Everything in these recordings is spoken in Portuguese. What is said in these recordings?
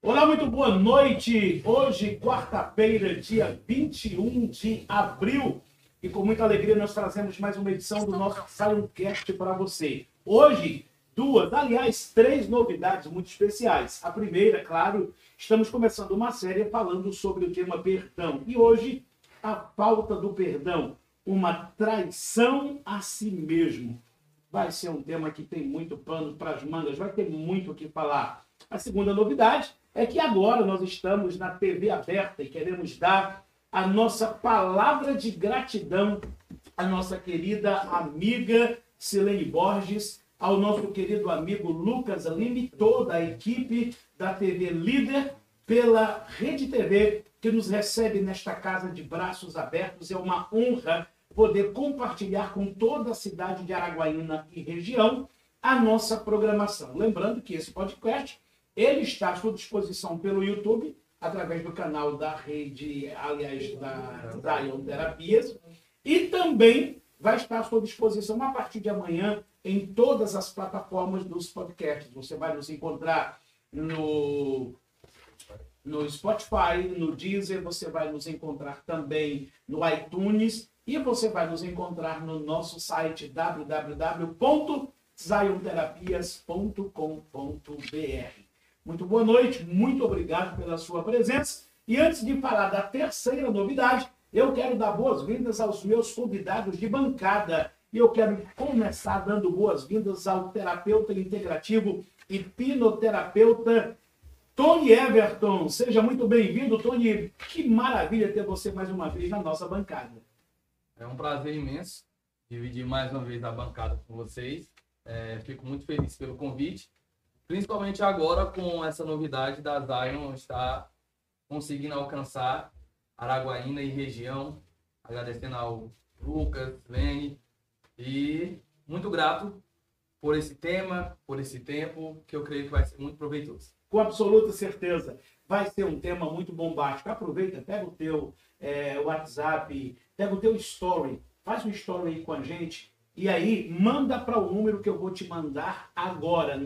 Olá, muito boa noite. Hoje, quarta-feira, dia 21 de abril. E com muita alegria nós trazemos mais uma edição do nosso Sioncast para você. Hoje, duas, aliás, três novidades muito especiais. A primeira, claro, estamos começando uma série falando sobre o tema perdão. E hoje, a falta do perdão, uma traição a si mesmo. Vai ser um tema que tem muito pano para as mangas, vai ter muito o que falar. A segunda novidade é que agora nós estamos na TV aberta e queremos dar a nossa palavra de gratidão à nossa querida amiga Silene Borges, ao nosso querido amigo Lucas Lima toda a equipe da TV Líder pela Rede TV que nos recebe nesta casa de braços abertos. É uma honra poder compartilhar com toda a cidade de Araguaína e região a nossa programação. Lembrando que esse podcast ele está à sua disposição pelo YouTube, através do canal da rede, aliás, da Zion Terapias, e também vai estar à sua disposição a partir de amanhã em todas as plataformas dos podcasts. Você vai nos encontrar no, no Spotify, no Deezer, você vai nos encontrar também no iTunes e você vai nos encontrar no nosso site www.zionterapias.com.br. Muito boa noite, muito obrigado pela sua presença. E antes de falar da terceira novidade, eu quero dar boas-vindas aos meus convidados de bancada. E eu quero começar dando boas-vindas ao terapeuta integrativo e pinoterapeuta Tony Everton. Seja muito bem-vindo, Tony. Que maravilha ter você mais uma vez na nossa bancada. É um prazer imenso dividir mais uma vez a bancada com vocês. É, fico muito feliz pelo convite Principalmente agora com essa novidade da Zion estar conseguindo alcançar Araguaína e região. Agradecendo ao Lucas, Lene e muito grato por esse tema, por esse tempo, que eu creio que vai ser muito proveitoso. Com absoluta certeza. Vai ser um tema muito bombástico. Aproveita, pega o teu é, WhatsApp, pega o teu story, faz um story aí com a gente e aí, manda para o número que eu vou te mandar agora,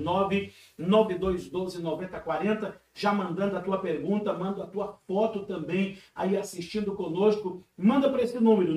992129040, já mandando a tua pergunta, manda a tua foto também aí assistindo conosco. Manda para esse número,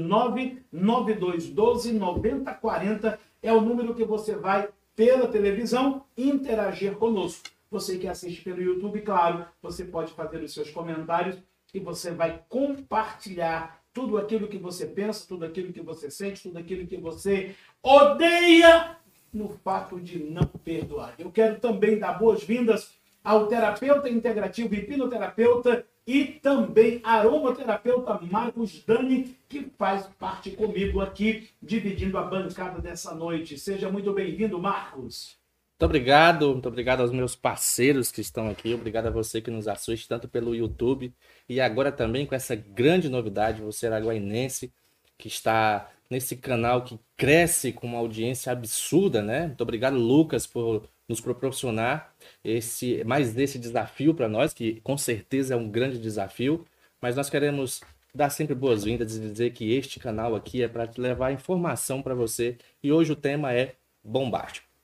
992129040, é o número que você vai pela televisão interagir conosco. Você que assiste pelo YouTube, claro, você pode fazer os seus comentários e você vai compartilhar tudo aquilo que você pensa, tudo aquilo que você sente, tudo aquilo que você odeia no fato de não perdoar. Eu quero também dar boas-vindas ao terapeuta integrativo hipnoterapeuta e também aromaterapeuta Marcos Dani, que faz parte comigo aqui, dividindo a bancada dessa noite. Seja muito bem-vindo, Marcos. Muito obrigado, muito obrigado aos meus parceiros que estão aqui, obrigado a você que nos assiste tanto pelo YouTube e agora também com essa grande novidade, você araguainense que está nesse canal que cresce com uma audiência absurda, né? Muito obrigado, Lucas, por nos proporcionar esse mais esse desafio para nós, que com certeza é um grande desafio, mas nós queremos dar sempre boas-vindas e dizer que este canal aqui é para levar informação para você e hoje o tema é bombástico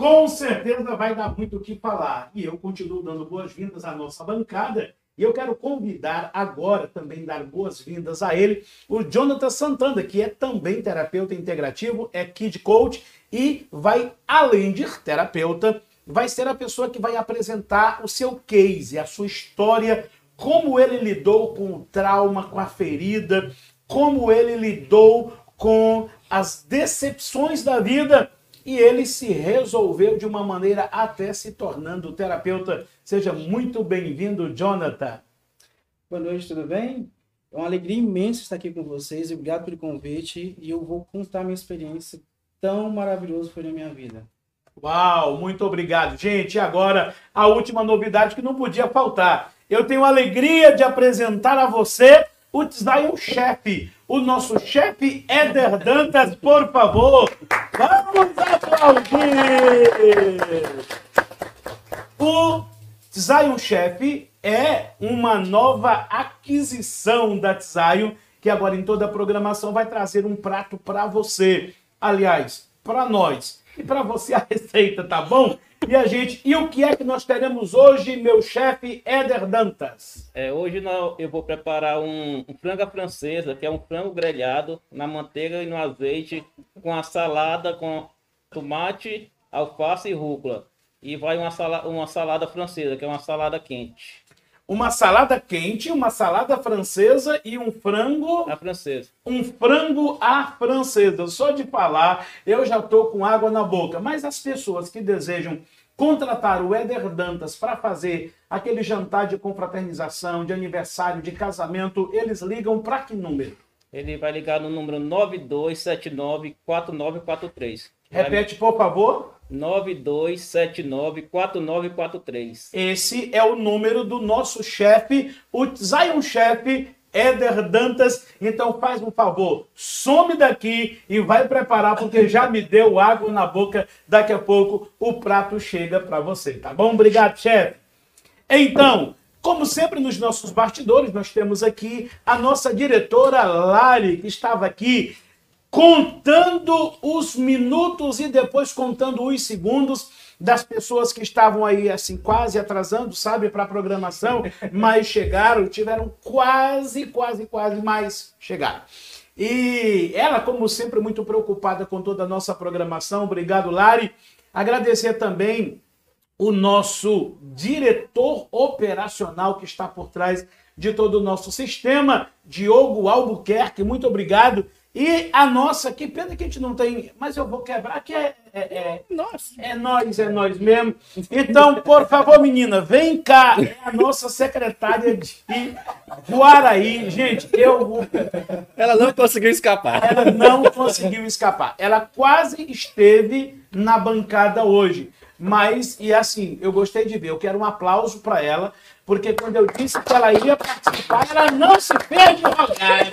com certeza vai dar muito o que falar. E eu continuo dando boas-vindas à nossa bancada. E eu quero convidar agora também dar boas-vindas a ele, o Jonathan Santana, que é também terapeuta integrativo, é kid coach e vai, além de terapeuta, vai ser a pessoa que vai apresentar o seu case, a sua história, como ele lidou com o trauma, com a ferida, como ele lidou com as decepções da vida e ele se resolveu de uma maneira até se tornando terapeuta. Seja muito bem-vindo, Jonathan. Boa noite, tudo bem? É uma alegria imensa estar aqui com vocês. Obrigado pelo convite e eu vou contar minha experiência tão maravilhosa foi na minha vida. Uau, muito obrigado. Gente, agora a última novidade que não podia faltar. Eu tenho a alegria de apresentar a você o Zion Chefe, o nosso chefe Éder Dantas, por favor. Vamos aplaudir! O Zion Chef é uma nova aquisição da Zion, que agora em toda a programação vai trazer um prato para você. Aliás, para nós. E para você a receita, tá bom? E a gente, e o que é que nós teremos hoje, meu chefe Éder Dantas? É, hoje eu vou preparar um, um frango francesa, que é um frango grelhado na manteiga e no azeite, com a salada com tomate, alface e rúcula. E vai uma, sala, uma salada francesa, que é uma salada quente. Uma salada quente, uma salada francesa e um frango, A francesa. um frango à francesa. Só de falar, eu já tô com água na boca. Mas as pessoas que desejam contratar o Éder Dantas para fazer aquele jantar de confraternização, de aniversário, de casamento, eles ligam para que número? Ele vai ligar no número 9279-4943. Repete, por favor. 9279-4943. Esse é o número do nosso chefe, o Zion Chef Éder Dantas. Então faz um favor, some daqui e vai preparar, porque já me deu água na boca. Daqui a pouco o prato chega para você, tá bom? Obrigado, chefe. Então, como sempre nos nossos bastidores, nós temos aqui a nossa diretora Lari, que estava aqui contando os minutos e depois contando os segundos das pessoas que estavam aí assim quase atrasando, sabe, para a programação, mas chegaram, tiveram quase, quase, quase, mas chegaram. E ela, como sempre, muito preocupada com toda a nossa programação. Obrigado, Lari. Agradecer também o nosso diretor operacional que está por trás de todo o nosso sistema, Diogo Albuquerque, muito obrigado. E a nossa, que pena que a gente não tem, mas eu vou quebrar, que é, é, é, Nossa. é nós, é nós mesmo. Então, por favor, menina, vem cá, é a nossa secretária de Guaraí. Gente, eu vou Ela não conseguiu escapar. ela não conseguiu escapar. Ela quase esteve na bancada hoje. Mas, e assim, eu gostei de ver. Eu quero um aplauso para ela, porque quando eu disse que ela ia participar, ela não se fez rogar.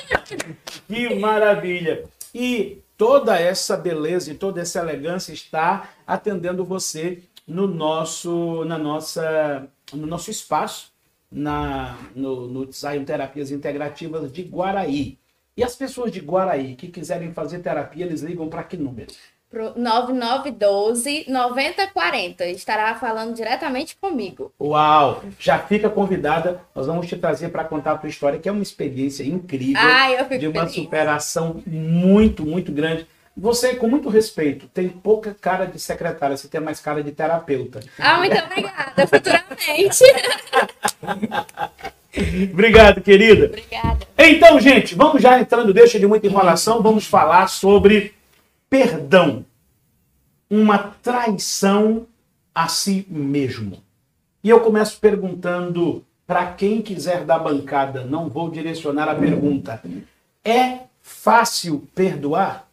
Que maravilha! E toda essa beleza e toda essa elegância está atendendo você no nosso, na nossa, no nosso espaço, na, no, no Zion Terapias Integrativas de Guaraí. E as pessoas de Guaraí que quiserem fazer terapia, eles ligam para que número? Pro 9912 9040. Estará falando diretamente comigo. Uau! Já fica convidada. Nós vamos te trazer para contar a tua história, que é uma experiência incrível. Ai, eu fico de uma feliz. superação muito, muito grande. Você, com muito respeito, tem pouca cara de secretária, você tem mais cara de terapeuta. Ah, muito obrigada. Futuramente. Obrigado, querida. obrigada. Então, gente, vamos já entrando, deixa de muita enrolação, vamos falar sobre perdão. Uma traição a si mesmo. E eu começo perguntando para quem quiser da bancada, não vou direcionar a pergunta. É fácil perdoar?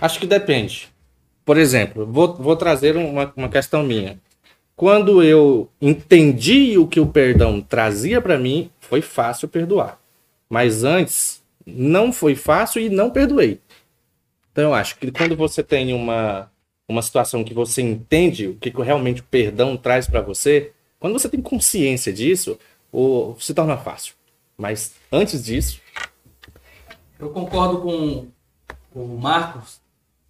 Acho que depende. Por exemplo, vou, vou trazer uma, uma questão minha. Quando eu entendi o que o perdão trazia para mim, foi fácil perdoar. Mas antes, não foi fácil e não perdoei. Então, eu acho que quando você tem uma, uma situação que você entende o que realmente o perdão traz para você, quando você tem consciência disso, o, se torna fácil. Mas antes disso, Eu concordo com, com o Marcos,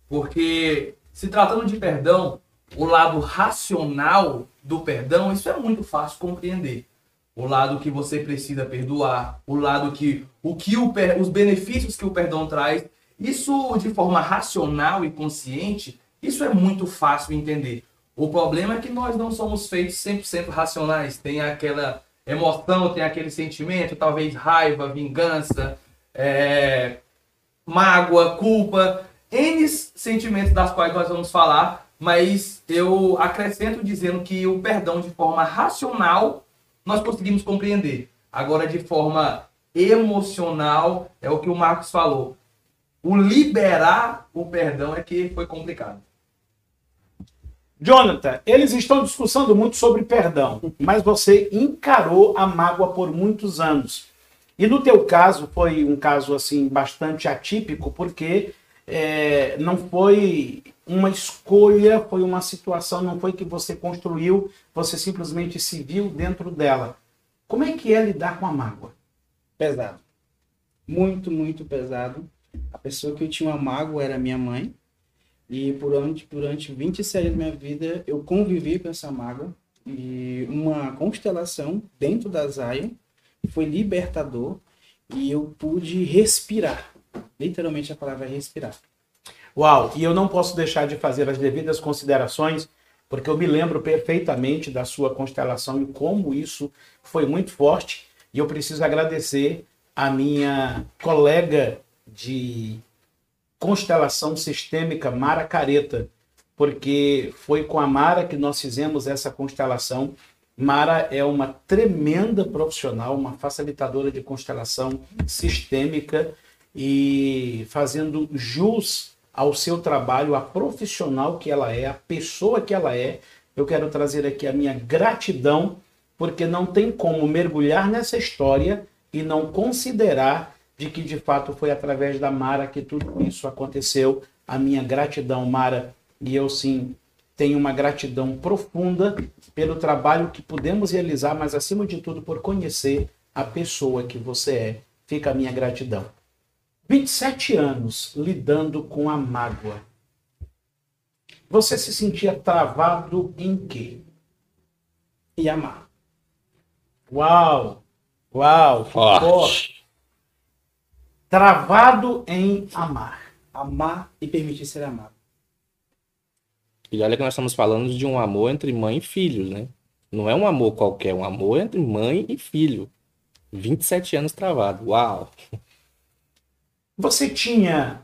porque se tratando de perdão, o lado racional do perdão, isso é muito fácil compreender. O lado que você precisa perdoar, o lado que o que o, os benefícios que o perdão traz, isso de forma racional e consciente, isso é muito fácil entender. O problema é que nós não somos feitos 100% racionais. Tem aquela emoção, tem aquele sentimento, talvez raiva, vingança, é, mágoa, culpa, N sentimentos das quais nós vamos falar, mas eu acrescento dizendo que o perdão de forma racional nós conseguimos compreender. Agora, de forma emocional, é o que o Marcos falou. O liberar o perdão é que foi complicado. Jonathan, eles estão discussando muito sobre perdão, mas você encarou a mágoa por muitos anos. E no teu caso foi um caso assim bastante atípico, porque é, não foi uma escolha, foi uma situação, não foi que você construiu, você simplesmente se viu dentro dela. Como é que é lidar com a mágoa? Pesado. Muito, muito pesado. A pessoa que eu tinha uma mágoa era minha mãe. E durante, durante 27 anos da minha vida, eu convivi com essa mágoa. E uma constelação dentro da Zion foi libertador. E eu pude respirar. Literalmente a palavra é respirar. Uau! E eu não posso deixar de fazer as devidas considerações, porque eu me lembro perfeitamente da sua constelação e como isso foi muito forte. E eu preciso agradecer a minha colega de constelação sistêmica Mara Careta, porque foi com a Mara que nós fizemos essa constelação. Mara é uma tremenda profissional, uma facilitadora de constelação sistêmica e fazendo jus ao seu trabalho, a profissional que ela é, a pessoa que ela é. Eu quero trazer aqui a minha gratidão, porque não tem como mergulhar nessa história e não considerar de que de fato foi através da Mara que tudo isso aconteceu. A minha gratidão, Mara, e eu sim tenho uma gratidão profunda pelo trabalho que pudemos realizar, mas acima de tudo por conhecer a pessoa que você é. Fica a minha gratidão. 27 anos lidando com a mágoa. Você se sentia travado em quê? E amar. Uau! Uau! que forte. Travado em amar. Amar e permitir ser amado. E olha que nós estamos falando de um amor entre mãe e filho, né? Não é um amor qualquer, é um amor entre mãe e filho. 27 anos travado. Uau! Você tinha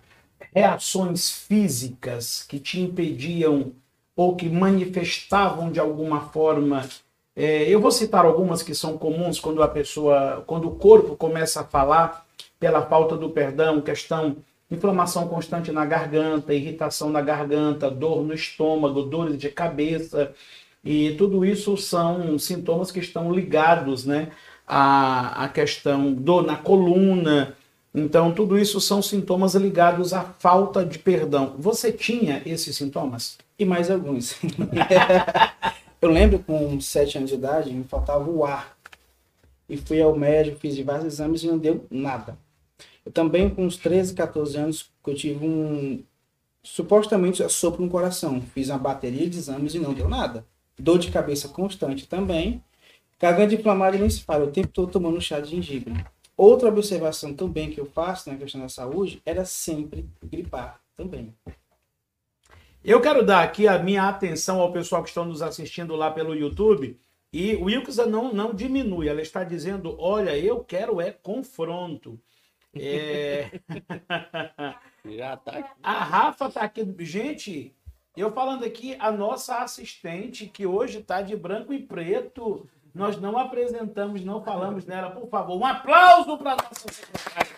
reações físicas que te impediam ou que manifestavam de alguma forma. É, eu vou citar algumas que são comuns quando a pessoa, quando o corpo começa a falar pela falta do perdão, questão inflamação constante na garganta, irritação na garganta, dor no estômago, dores de cabeça, e tudo isso são sintomas que estão ligados, né, à, à questão dor na coluna. Então, tudo isso são sintomas ligados à falta de perdão. Você tinha esses sintomas? E mais alguns. eu lembro com 7 anos de idade, me faltava o ar. E fui ao médico, fiz vários exames e não deu nada. Eu também, com uns 13, 14 anos, eu tive um supostamente sopro no coração. Fiz uma bateria de exames e não deu nada. Dor de cabeça constante também. Garganta inflamada nem se fala, o tempo todo tomando chá de gengibre. Outra observação também que eu faço na questão da saúde era sempre gripar também. Eu quero dar aqui a minha atenção ao pessoal que estão nos assistindo lá pelo YouTube. E o Wilksa não, não diminui, ela está dizendo: olha, eu quero é confronto. É... Já tá aqui. A Rafa tá aqui. Gente, eu falando aqui, a nossa assistente, que hoje está de branco e preto, nós não apresentamos, não falamos nela. Por favor, um aplauso para a nossa secretária.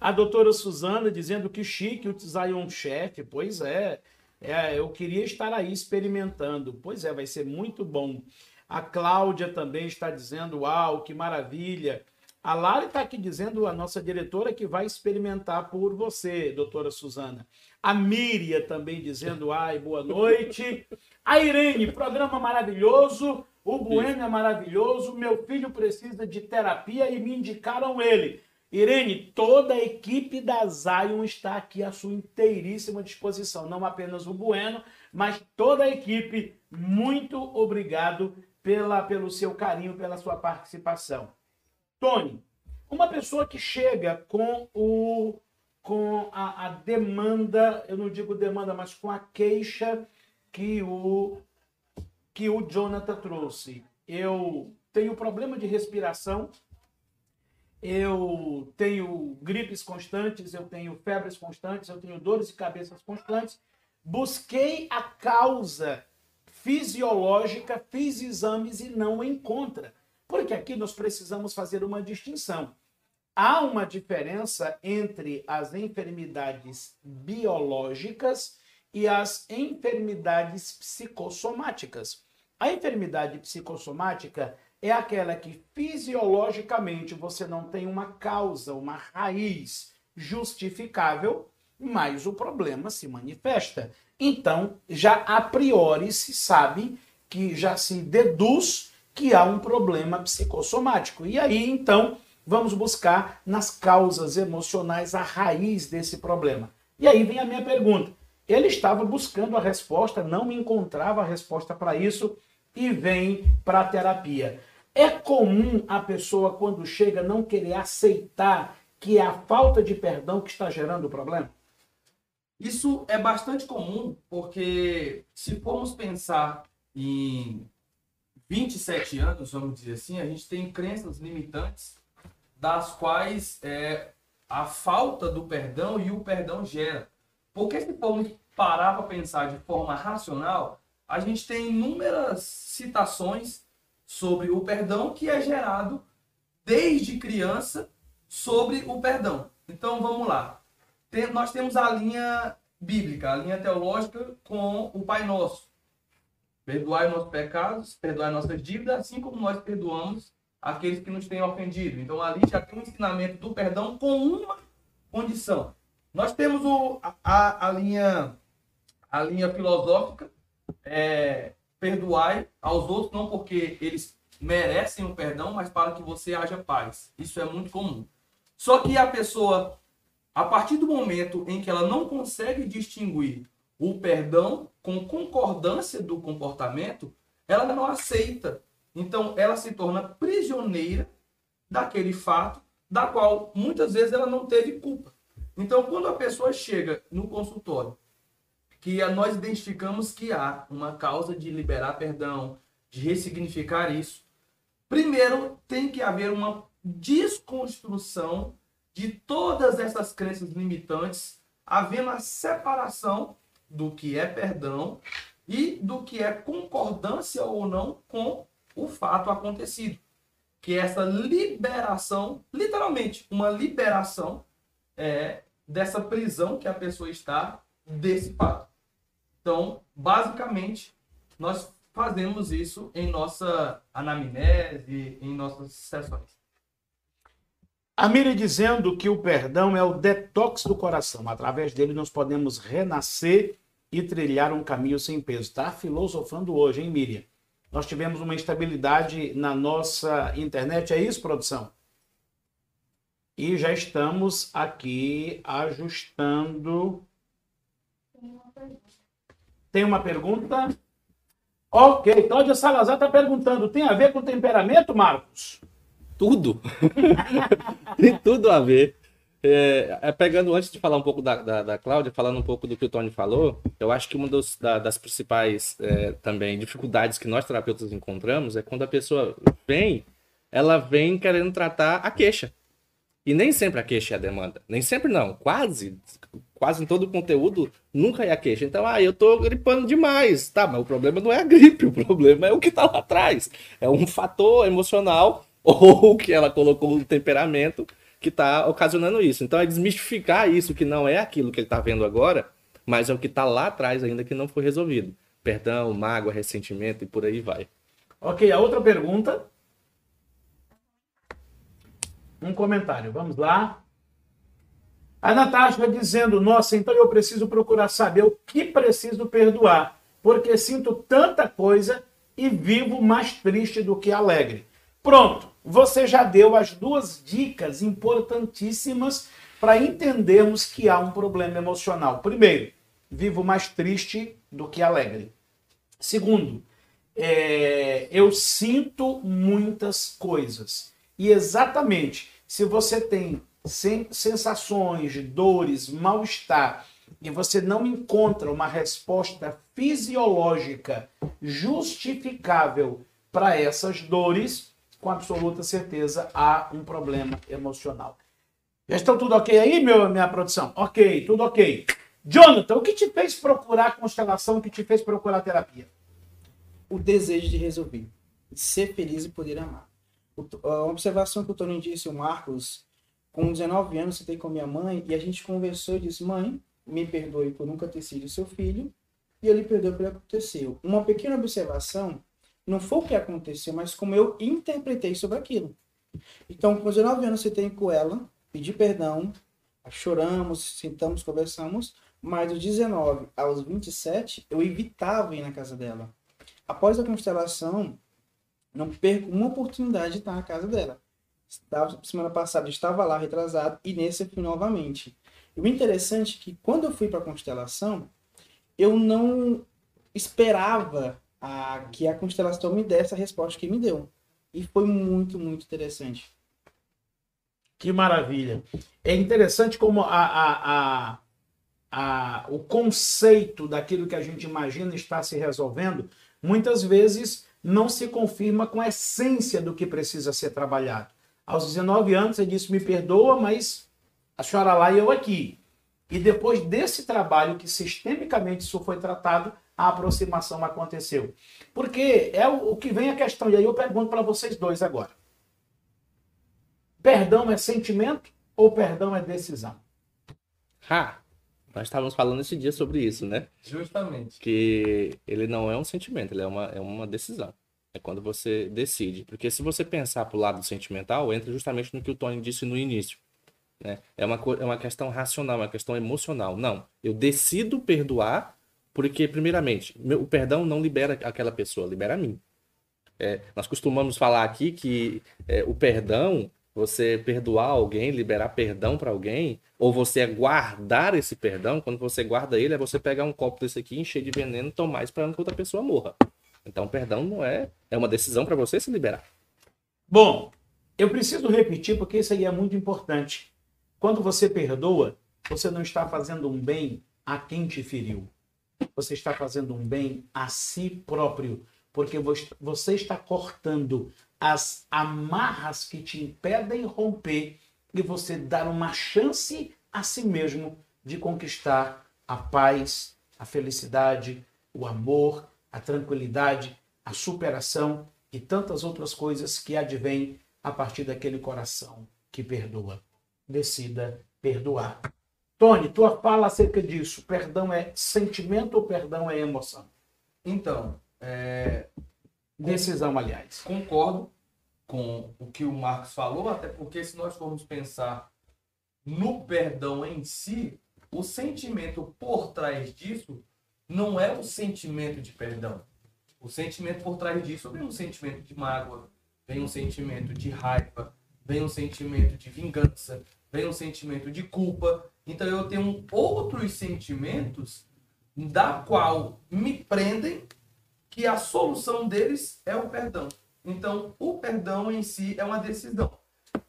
A doutora Suzana dizendo que chique o Zion Chef. Pois é, é, eu queria estar aí experimentando. Pois é, vai ser muito bom. A Cláudia também está dizendo, uau, que maravilha. A Lari está aqui dizendo, a nossa diretora, que vai experimentar por você, doutora Suzana. A Míria também dizendo, ai, boa noite. A Irene, programa maravilhoso. O Bueno é maravilhoso. Meu filho precisa de terapia e me indicaram ele. Irene, toda a equipe da Zion está aqui à sua inteiríssima disposição. Não apenas o Bueno, mas toda a equipe. Muito obrigado pela, pelo seu carinho, pela sua participação. Tony, uma pessoa que chega com o com a, a, demanda, eu não digo demanda, mas com a queixa que o que o Jonathan trouxe. Eu tenho problema de respiração, eu tenho gripes constantes, eu tenho febres constantes, eu tenho dores de cabeça constantes. Busquei a causa fisiológica, fiz exames e não encontra. Porque aqui nós precisamos fazer uma distinção. Há uma diferença entre as enfermidades biológicas e as enfermidades psicossomáticas. A enfermidade psicossomática é aquela que fisiologicamente você não tem uma causa, uma raiz justificável, mas o problema se manifesta. Então, já a priori se sabe que já se deduz que há um problema psicossomático. E aí, então, vamos buscar nas causas emocionais a raiz desse problema. E aí vem a minha pergunta. Ele estava buscando a resposta, não encontrava a resposta para isso e vem para a terapia. É comum a pessoa, quando chega, não querer aceitar que é a falta de perdão que está gerando o problema? Isso é bastante comum, porque se formos pensar em 27 anos, vamos dizer assim, a gente tem crenças limitantes das quais é, a falta do perdão e o perdão gera. Porque se formos parar para pensar de forma racional, a gente tem inúmeras citações sobre o perdão que é gerado desde criança sobre o perdão. Então vamos lá. Tem, nós temos a linha bíblica, a linha teológica com o Pai Nosso. Perdoai nossos pecados, perdoai nossas dívidas, assim como nós perdoamos aqueles que nos têm ofendido. Então ali já tem um ensinamento do perdão com uma condição. Nós temos o, a, a linha a linha filosófica é, perdoai aos outros não porque eles merecem o perdão, mas para que você haja paz. Isso é muito comum. Só que a pessoa, a partir do momento em que ela não consegue distinguir o perdão com concordância do comportamento, ela não aceita. Então, ela se torna prisioneira daquele fato da qual muitas vezes ela não teve culpa. Então, quando a pessoa chega no consultório que nós identificamos que há uma causa de liberar perdão, de ressignificar isso. Primeiro, tem que haver uma desconstrução de todas essas crenças limitantes, havendo a separação do que é perdão e do que é concordância ou não com o fato acontecido. Que essa liberação, literalmente, uma liberação é, dessa prisão que a pessoa está desse fato. Então, basicamente, nós fazemos isso em nossa anamnese, em nossas sessões. A Miriam dizendo que o perdão é o detox do coração. Através dele nós podemos renascer e trilhar um caminho sem peso. Está filosofando hoje, hein, Miriam? Nós tivemos uma instabilidade na nossa internet, é isso, produção? E já estamos aqui ajustando. Tem uma pergunta. Tem uma pergunta? Ok, Cláudia Salazar está perguntando: tem a ver com temperamento, Marcos? Tudo. tem tudo a ver. É, é, pegando antes de falar um pouco da, da, da, Cláudia, falando um pouco do que o Tony falou, eu acho que uma dos, da, das principais é, também dificuldades que nós terapeutas encontramos é quando a pessoa vem, ela vem querendo tratar a queixa. E nem sempre a queixa é a demanda. Nem sempre não. Quase, quase em todo o conteúdo, nunca é a queixa. Então, ah, eu tô gripando demais. Tá, mas o problema não é a gripe, o problema é o que tá lá atrás. É um fator emocional ou que ela colocou no temperamento que tá ocasionando isso. Então, é desmistificar isso, que não é aquilo que ele tá vendo agora, mas é o que tá lá atrás ainda que não foi resolvido. Perdão, mágoa, ressentimento e por aí vai. Ok, a outra pergunta um comentário. Vamos lá. A Natasha dizendo: Nossa, então eu preciso procurar saber o que preciso perdoar, porque sinto tanta coisa e vivo mais triste do que alegre. Pronto, você já deu as duas dicas importantíssimas para entendermos que há um problema emocional. Primeiro, vivo mais triste do que alegre. Segundo, é, eu sinto muitas coisas. E exatamente, se você tem sensações, dores, mal-estar, e você não encontra uma resposta fisiológica justificável para essas dores, com absoluta certeza há um problema emocional. Já estão tudo ok aí, meu, minha produção? Ok, tudo ok. Jonathan, o que te fez procurar constelação? O que te fez procurar terapia? O desejo de resolver, de ser feliz e poder amar a observação que o Tony disse, o Marcos, com 19 anos, você tem com minha mãe, e a gente conversou e disse, mãe, me perdoe por nunca ter sido seu filho, e ele perdoou pelo que aconteceu. Uma pequena observação, não foi o que aconteceu, mas como eu interpretei sobre aquilo. Então, com 19 anos, tem com ela, pedi perdão, choramos, sentamos, conversamos, mas dos 19 aos 27, eu evitava ir na casa dela. Após a constelação, não perco uma oportunidade de estar na casa dela. Semana passada estava lá retrasado e nesse eu fui novamente. E o interessante é que quando eu fui para a constelação, eu não esperava a, que a constelação me desse a resposta que me deu. E foi muito, muito interessante. Que maravilha. É interessante como a, a, a, a, o conceito daquilo que a gente imagina está se resolvendo, muitas vezes não se confirma com a essência do que precisa ser trabalhado. Aos 19 anos, ele disse: Me perdoa, mas a senhora lá e eu aqui. E depois desse trabalho, que sistemicamente isso foi tratado, a aproximação aconteceu. Porque é o, o que vem a questão, e aí eu pergunto para vocês dois agora: perdão é sentimento ou perdão é decisão? Ha! Nós estávamos falando esse dia sobre isso, né? Justamente. Que ele não é um sentimento, ele é uma, é uma decisão. É quando você decide. Porque se você pensar pro lado sentimental, entra justamente no que o Tony disse no início. Né? É, uma, é uma questão racional, uma questão emocional. Não, eu decido perdoar porque, primeiramente, o perdão não libera aquela pessoa, libera a mim. É, nós costumamos falar aqui que é, o perdão, você perdoar alguém, liberar perdão para alguém, ou você guardar esse perdão, quando você guarda ele, é você pegar um copo desse aqui, encher de veneno tomar esperando que outra pessoa morra. Então, perdão não é. É uma decisão para você se liberar. Bom, eu preciso repetir porque isso aí é muito importante. Quando você perdoa, você não está fazendo um bem a quem te feriu. Você está fazendo um bem a si próprio, porque você está cortando as amarras que te impedem romper e você dar uma chance a si mesmo de conquistar a paz, a felicidade, o amor, a tranquilidade, a superação e tantas outras coisas que advêm a partir daquele coração que perdoa decida perdoar. Tony, tua fala acerca disso. Perdão é sentimento ou perdão é emoção? Então, é... decisão, aliás. Concordo com o que o Marcos falou, até porque se nós formos pensar no perdão em si, o sentimento por trás disso não é o sentimento de perdão. O sentimento por trás disso vem um sentimento de mágoa, vem um sentimento de raiva, vem um sentimento de vingança, vem um sentimento de culpa. Então eu tenho outros sentimentos da qual me prendem que a solução deles é o perdão. Então o perdão em si é uma decisão.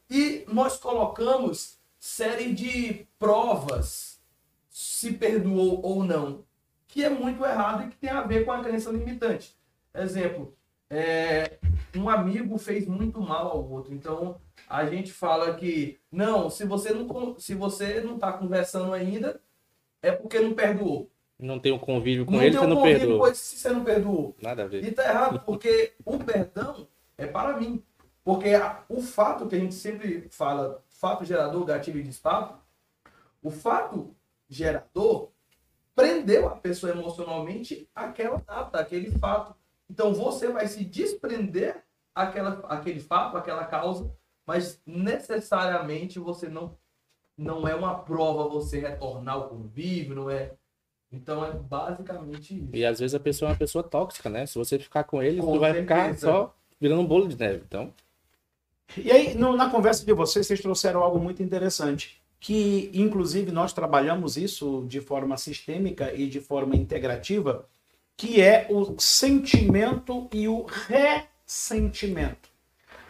E nós colocamos série de provas se perdoou ou não, que é muito errado e que tem a ver com a crença limitante. Exemplo, é, um amigo fez muito mal ao outro. Então, a gente fala que não, se você não se você não está conversando ainda, é porque não perdoou. Não tem um convívio com não ele, você não perdoou. Se você não perdoou. Nada a ver. E tá errado, porque o perdão é para mim. Porque a, o fato que a gente sempre fala, fato gerador, gatilho e disparo, o fato gerador prendeu a pessoa emocionalmente àquela data, aquele fato. Então você vai se desprender aquela, aquele fato, aquela causa, mas necessariamente você não não é uma prova você retornar ao convívio, não é. Então é basicamente isso. E às vezes a pessoa é uma pessoa tóxica, né? Se você ficar com ele, com você vai ficar só virando um bolo de neve. Então. E aí, no, na conversa de vocês, vocês trouxeram algo muito interessante. Que, inclusive, nós trabalhamos isso de forma sistêmica e de forma integrativa que é o sentimento e o ressentimento.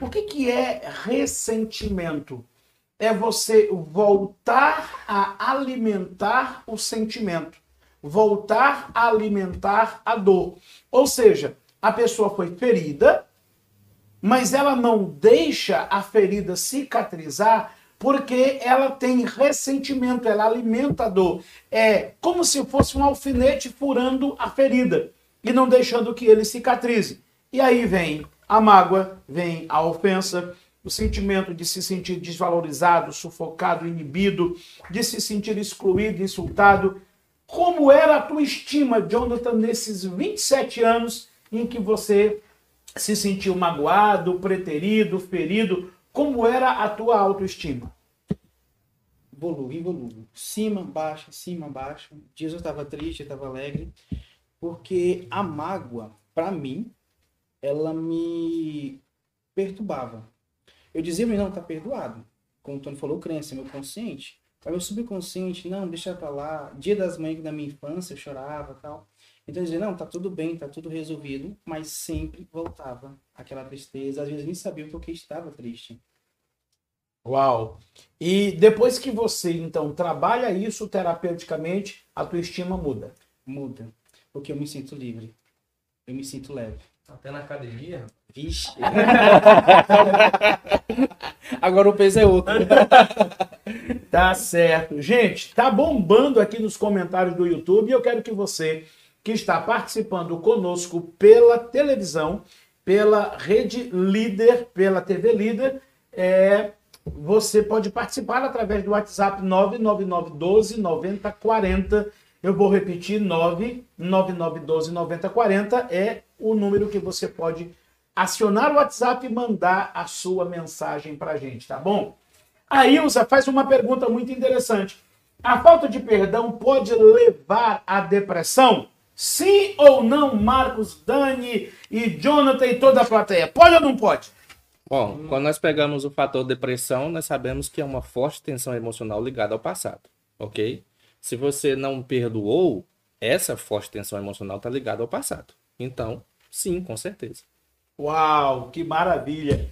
O que, que é ressentimento? É você voltar a alimentar o sentimento, voltar a alimentar a dor. Ou seja, a pessoa foi ferida, mas ela não deixa a ferida cicatrizar porque ela tem ressentimento, ela alimenta a dor. É como se fosse um alfinete furando a ferida e não deixando que ele cicatrize. E aí vem a mágoa, vem a ofensa, o sentimento de se sentir desvalorizado, sufocado, inibido, de se sentir excluído, insultado. Como era a tua estima, Jonathan, nesses 27 anos em que você se sentiu magoado, preterido, ferido? Como era a tua autoestima? Volume, volume. Cima, baixo, cima, baixo. Dias eu estava triste, eu estava alegre. Porque a mágoa, para mim, ela me perturbava. Eu dizia, mas não, tá perdoado. Como o Tony falou, crença, meu consciente. Aí meu subconsciente, não, deixa pra lá. Dia das mães da minha infância, eu chorava tal. Então eu dizia, não, tá tudo bem, tá tudo resolvido, mas sempre voltava aquela tristeza. Às vezes nem sabia o porquê estava triste. Uau! E depois que você, então, trabalha isso terapeuticamente, a tua estima muda. Muda, porque eu me sinto livre. Eu me sinto leve. Até na academia. Vixe. Agora o peso é outro. Tá certo. Gente, tá bombando aqui nos comentários do YouTube e eu quero que você que está participando conosco pela televisão, pela rede líder, pela TV líder, é, você pode participar através do WhatsApp 99912 9040. Eu vou repetir, 99912 9040 é o número que você pode acionar o WhatsApp e mandar a sua mensagem para a gente, tá bom? A Ilza faz uma pergunta muito interessante. A falta de perdão pode levar à depressão? Sim ou não, Marcos, Dani e Jonathan e toda a plateia? Pode ou não pode? Bom, quando nós pegamos o fator depressão, nós sabemos que é uma forte tensão emocional ligada ao passado, ok? Se você não perdoou, essa forte tensão emocional está ligada ao passado. Então, sim, com certeza. Uau, que maravilha!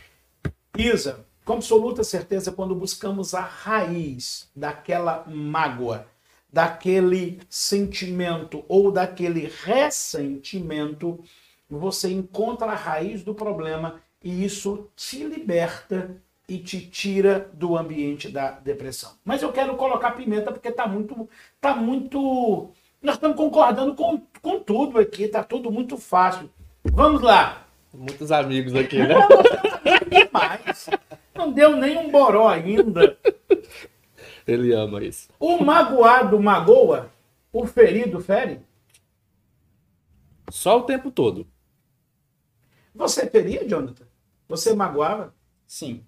Isa, com absoluta certeza, quando buscamos a raiz daquela mágoa, daquele sentimento ou daquele ressentimento, você encontra a raiz do problema e isso te liberta e te tira do ambiente da depressão. Mas eu quero colocar pimenta porque tá muito, tá muito, nós estamos concordando com, com tudo aqui, tá tudo muito fácil. Vamos lá. Muitos amigos aqui, né? Demais. Não deu nem um boró ainda. Ele ama isso. O magoado magoa, o ferido fere. Só o tempo todo. Você feria, Jonathan? Você magoava? Sim.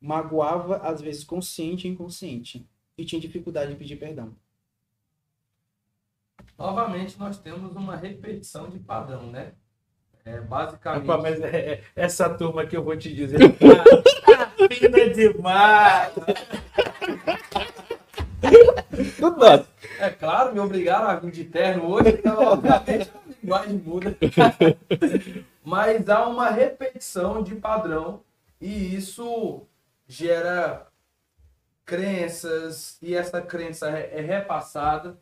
Magoava, às vezes, consciente e inconsciente. E tinha dificuldade de pedir perdão. Novamente, nós temos uma repetição de padrão, né? É, basicamente. Rapaz, mas é- é- essa turma que eu vou te dizer. tá fina demais. Tudo nosso. É claro, me obrigaram a vir de terno hoje, então, obviamente, a linguagem muda. Mas há uma repetição de padrão e isso gera crenças e essa crença é é repassada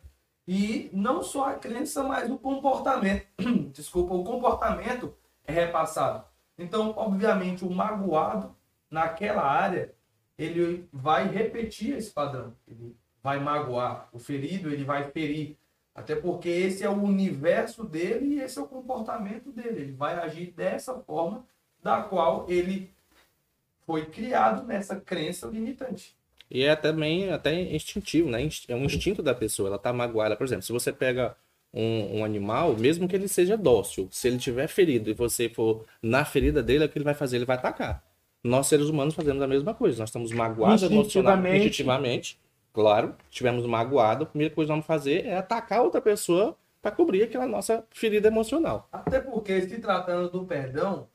e não só a crença, mas o comportamento. Desculpa, o comportamento é repassado. Então, obviamente, o magoado naquela área, ele vai repetir esse padrão. Ele vai magoar. O ferido, ele vai ferir. Até porque esse é o universo dele e esse é o comportamento dele. Ele vai agir dessa forma da qual ele foi criado nessa crença limitante. E é também até instintivo, né? É um instinto da pessoa. Ela tá magoada. Por exemplo, se você pega um, um animal, mesmo que ele seja dócil, se ele tiver ferido e você for na ferida dele, o que ele vai fazer? Ele vai atacar. Nós, seres humanos, fazemos a mesma coisa. Nós estamos magoados emocionalmente, Instintivamente. Claro, estivermos magoados, a primeira coisa que vamos fazer é atacar outra pessoa para cobrir aquela nossa ferida emocional. Até porque, se tratando do perdão,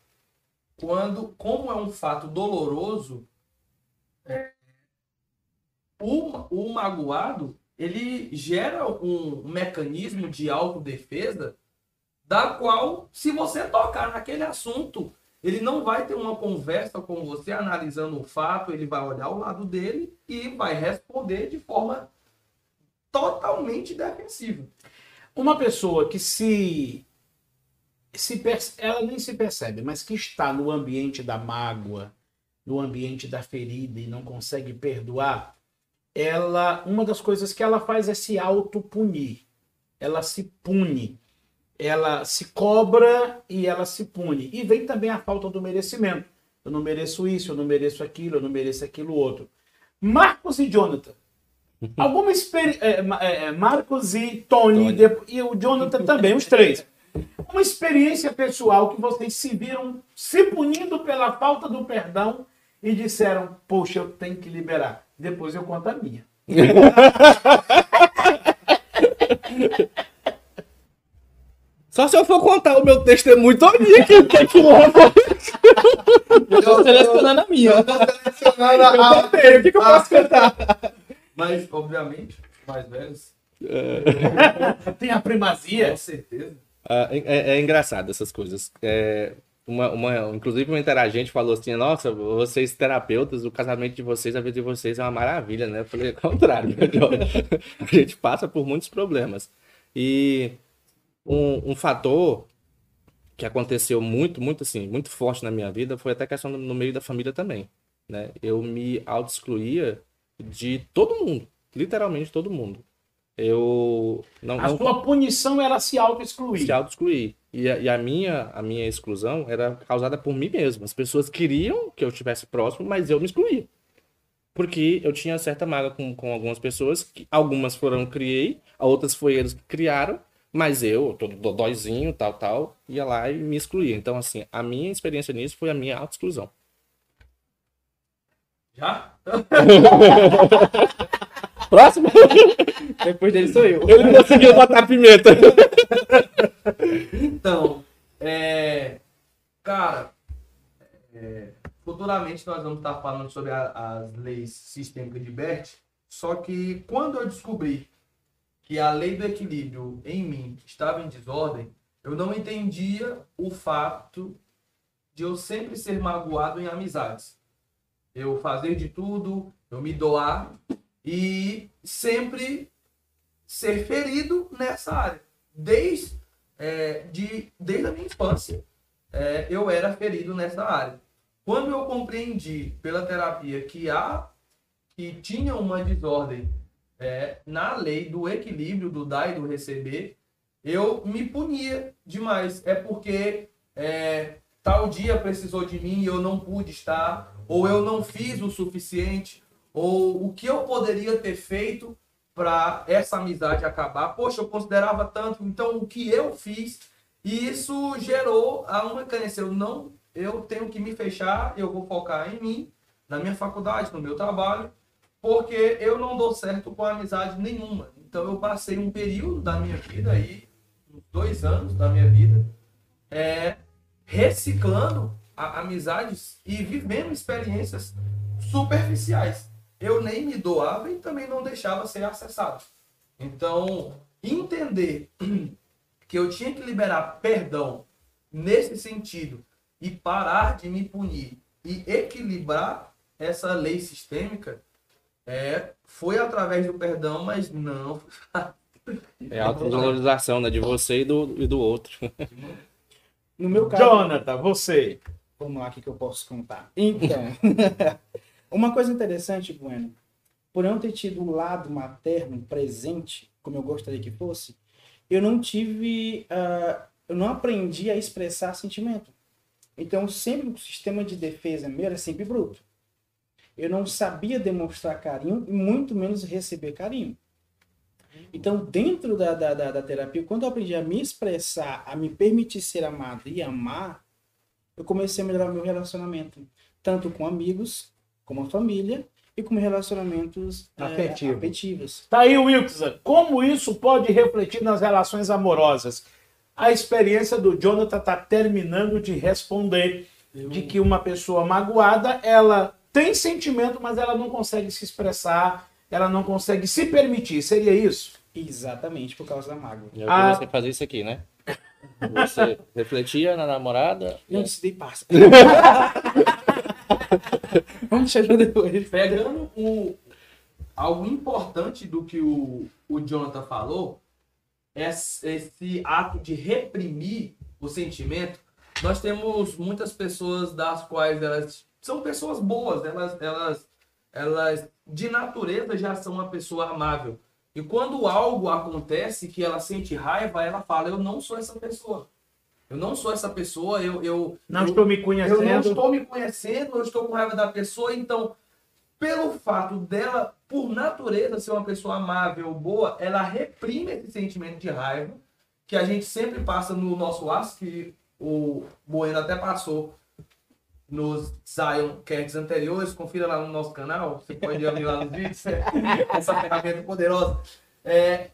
quando, como é um fato doloroso, é, o, o magoado ele gera um mecanismo de autodefesa da qual, se você tocar naquele assunto, ele não vai ter uma conversa com você analisando o fato, ele vai olhar o lado dele e vai responder de forma totalmente defensiva. Uma pessoa que se, se ela nem se percebe, mas que está no ambiente da mágoa, no ambiente da ferida e não consegue perdoar, ela, uma das coisas que ela faz é se autopunir. Ela se pune. Ela se cobra e ela se pune. E vem também a falta do merecimento. Eu não mereço isso, eu não mereço aquilo, eu não mereço aquilo outro. Marcos e Jonathan. Alguma experiência. Marcos e Tony, Tony. e o Jonathan também, os três. Uma experiência pessoal que vocês se viram se punindo pela falta do perdão e disseram: Poxa, eu tenho que liberar. Depois eu conto a minha. Só se eu for contar o meu testemunho todinho aqui, o que é que leva. Eu tô selecionando a minha. Selecionando Eu também, o que, que eu posso contar? Mas, obviamente, mais velhos, Tem a primazia. com certeza. Ah, é, é- é engraçado essas coisas. É, uma, uma, inclusive, uma interagente falou assim: Nossa, vocês terapeutas, o casamento de vocês, a vida de vocês é uma maravilha, né? Eu falei: Ao contrário, melhor. a gente passa por muitos problemas. E um, um fator que aconteceu muito, muito assim, muito forte na minha vida foi até a questão no, no meio da família também. Né? Eu me auto-excluía de todo mundo, literalmente todo mundo. Eu não, A não sua punição era se auto-excluir. se auto-excluir. E, a, e a minha, a minha exclusão era causada por mim mesmo. As pessoas queriam que eu estivesse próximo, mas eu me excluía. Porque eu tinha certa mágoa com, com algumas pessoas, que algumas foram eu criei, outras foi eles que criaram, mas eu, todo dodóizinho, tal, tal, ia lá e me excluía. Então, assim, a minha experiência nisso foi a minha auto-exclusão. Já? Próximo! Depois dele sou eu. Ele não conseguiu botar pimenta. Então, é, cara, é, futuramente nós vamos estar falando sobre a- as leis sistêmicas de Bert, só que quando eu descobri que a lei do equilíbrio em mim estava em desordem, eu não entendia o fato de eu sempre ser magoado em amizades. Eu fazer de tudo, eu me doar e sempre ser ferido nessa área. Desde é, de, desde a minha infância, é, eu era ferido nessa área. Quando eu compreendi pela terapia que há, que tinha uma desordem é, na lei do equilíbrio do dar e do receber, eu me punia demais. É porque é, tal dia precisou de mim e eu não pude estar, ou eu não fiz o suficiente, ou o que eu poderia ter feito para essa amizade acabar. Poxa, eu considerava tanto, então o que eu fiz, e isso gerou a uma crença. Eu não, eu tenho que me fechar, eu vou focar em mim, na minha faculdade, no meu trabalho, porque eu não dou certo com amizade nenhuma. Então eu passei um período da minha vida aí, dois anos da minha vida, é, reciclando amizades e vivendo experiências superficiais. Eu nem me doava e também não deixava ser acessado. Então, entender que eu tinha que liberar perdão nesse sentido e parar de me punir e equilibrar essa lei sistêmica é, foi através do perdão, mas não. É a autovalorização, né? De você e do, e do outro. No meu caso, Jonathan, você. vamos lá, o que que eu posso contar? Então, uma coisa interessante, Bueno, por não ter tido o lado materno presente, como eu gostaria que fosse, eu não tive, ah, eu não aprendi a expressar sentimento. Então, sempre o sistema de defesa meu era sempre bruto. Eu não sabia demonstrar carinho e muito menos receber carinho. Então, dentro da, da, da, da terapia, quando eu aprendi a me expressar, a me permitir ser amado e amar, eu comecei a melhorar meu relacionamento, tanto com amigos, como a família, e com relacionamentos eh, Afetivo. afetivos. Tá aí, Wilkson. Como isso pode refletir nas relações amorosas? A experiência do Jonathan tá terminando de responder de que uma pessoa magoada, ela tem sentimento, mas ela não consegue se expressar, ela não consegue se permitir. Seria isso? Exatamente, por causa da mágoa. Eu Ah. você fazer isso aqui, né? Você refletia na namorada. Não decidei passa. Vamos deixar depois. Pegando o, algo importante do que o, o Jonathan falou, esse, esse ato de reprimir o sentimento, nós temos muitas pessoas das quais elas são pessoas boas, elas, elas, elas de natureza já são uma pessoa amável. E quando algo acontece que ela sente raiva, ela fala: Eu não sou essa pessoa. Eu não sou essa pessoa, eu, eu, Não eu- estou me eu não conhecendo. estou me conhecendo, eu estou com raiva da pessoa, então, pelo fato dela, por natureza, ser uma pessoa amável, boa, ela reprime esse sentimento de raiva, que a gente sempre passa no nosso aço, que o Bueno até passou nos Zion Cats anteriores, confira lá no nosso canal, você pode abrir lá nos vídeos, essa ferramenta poderosa. É,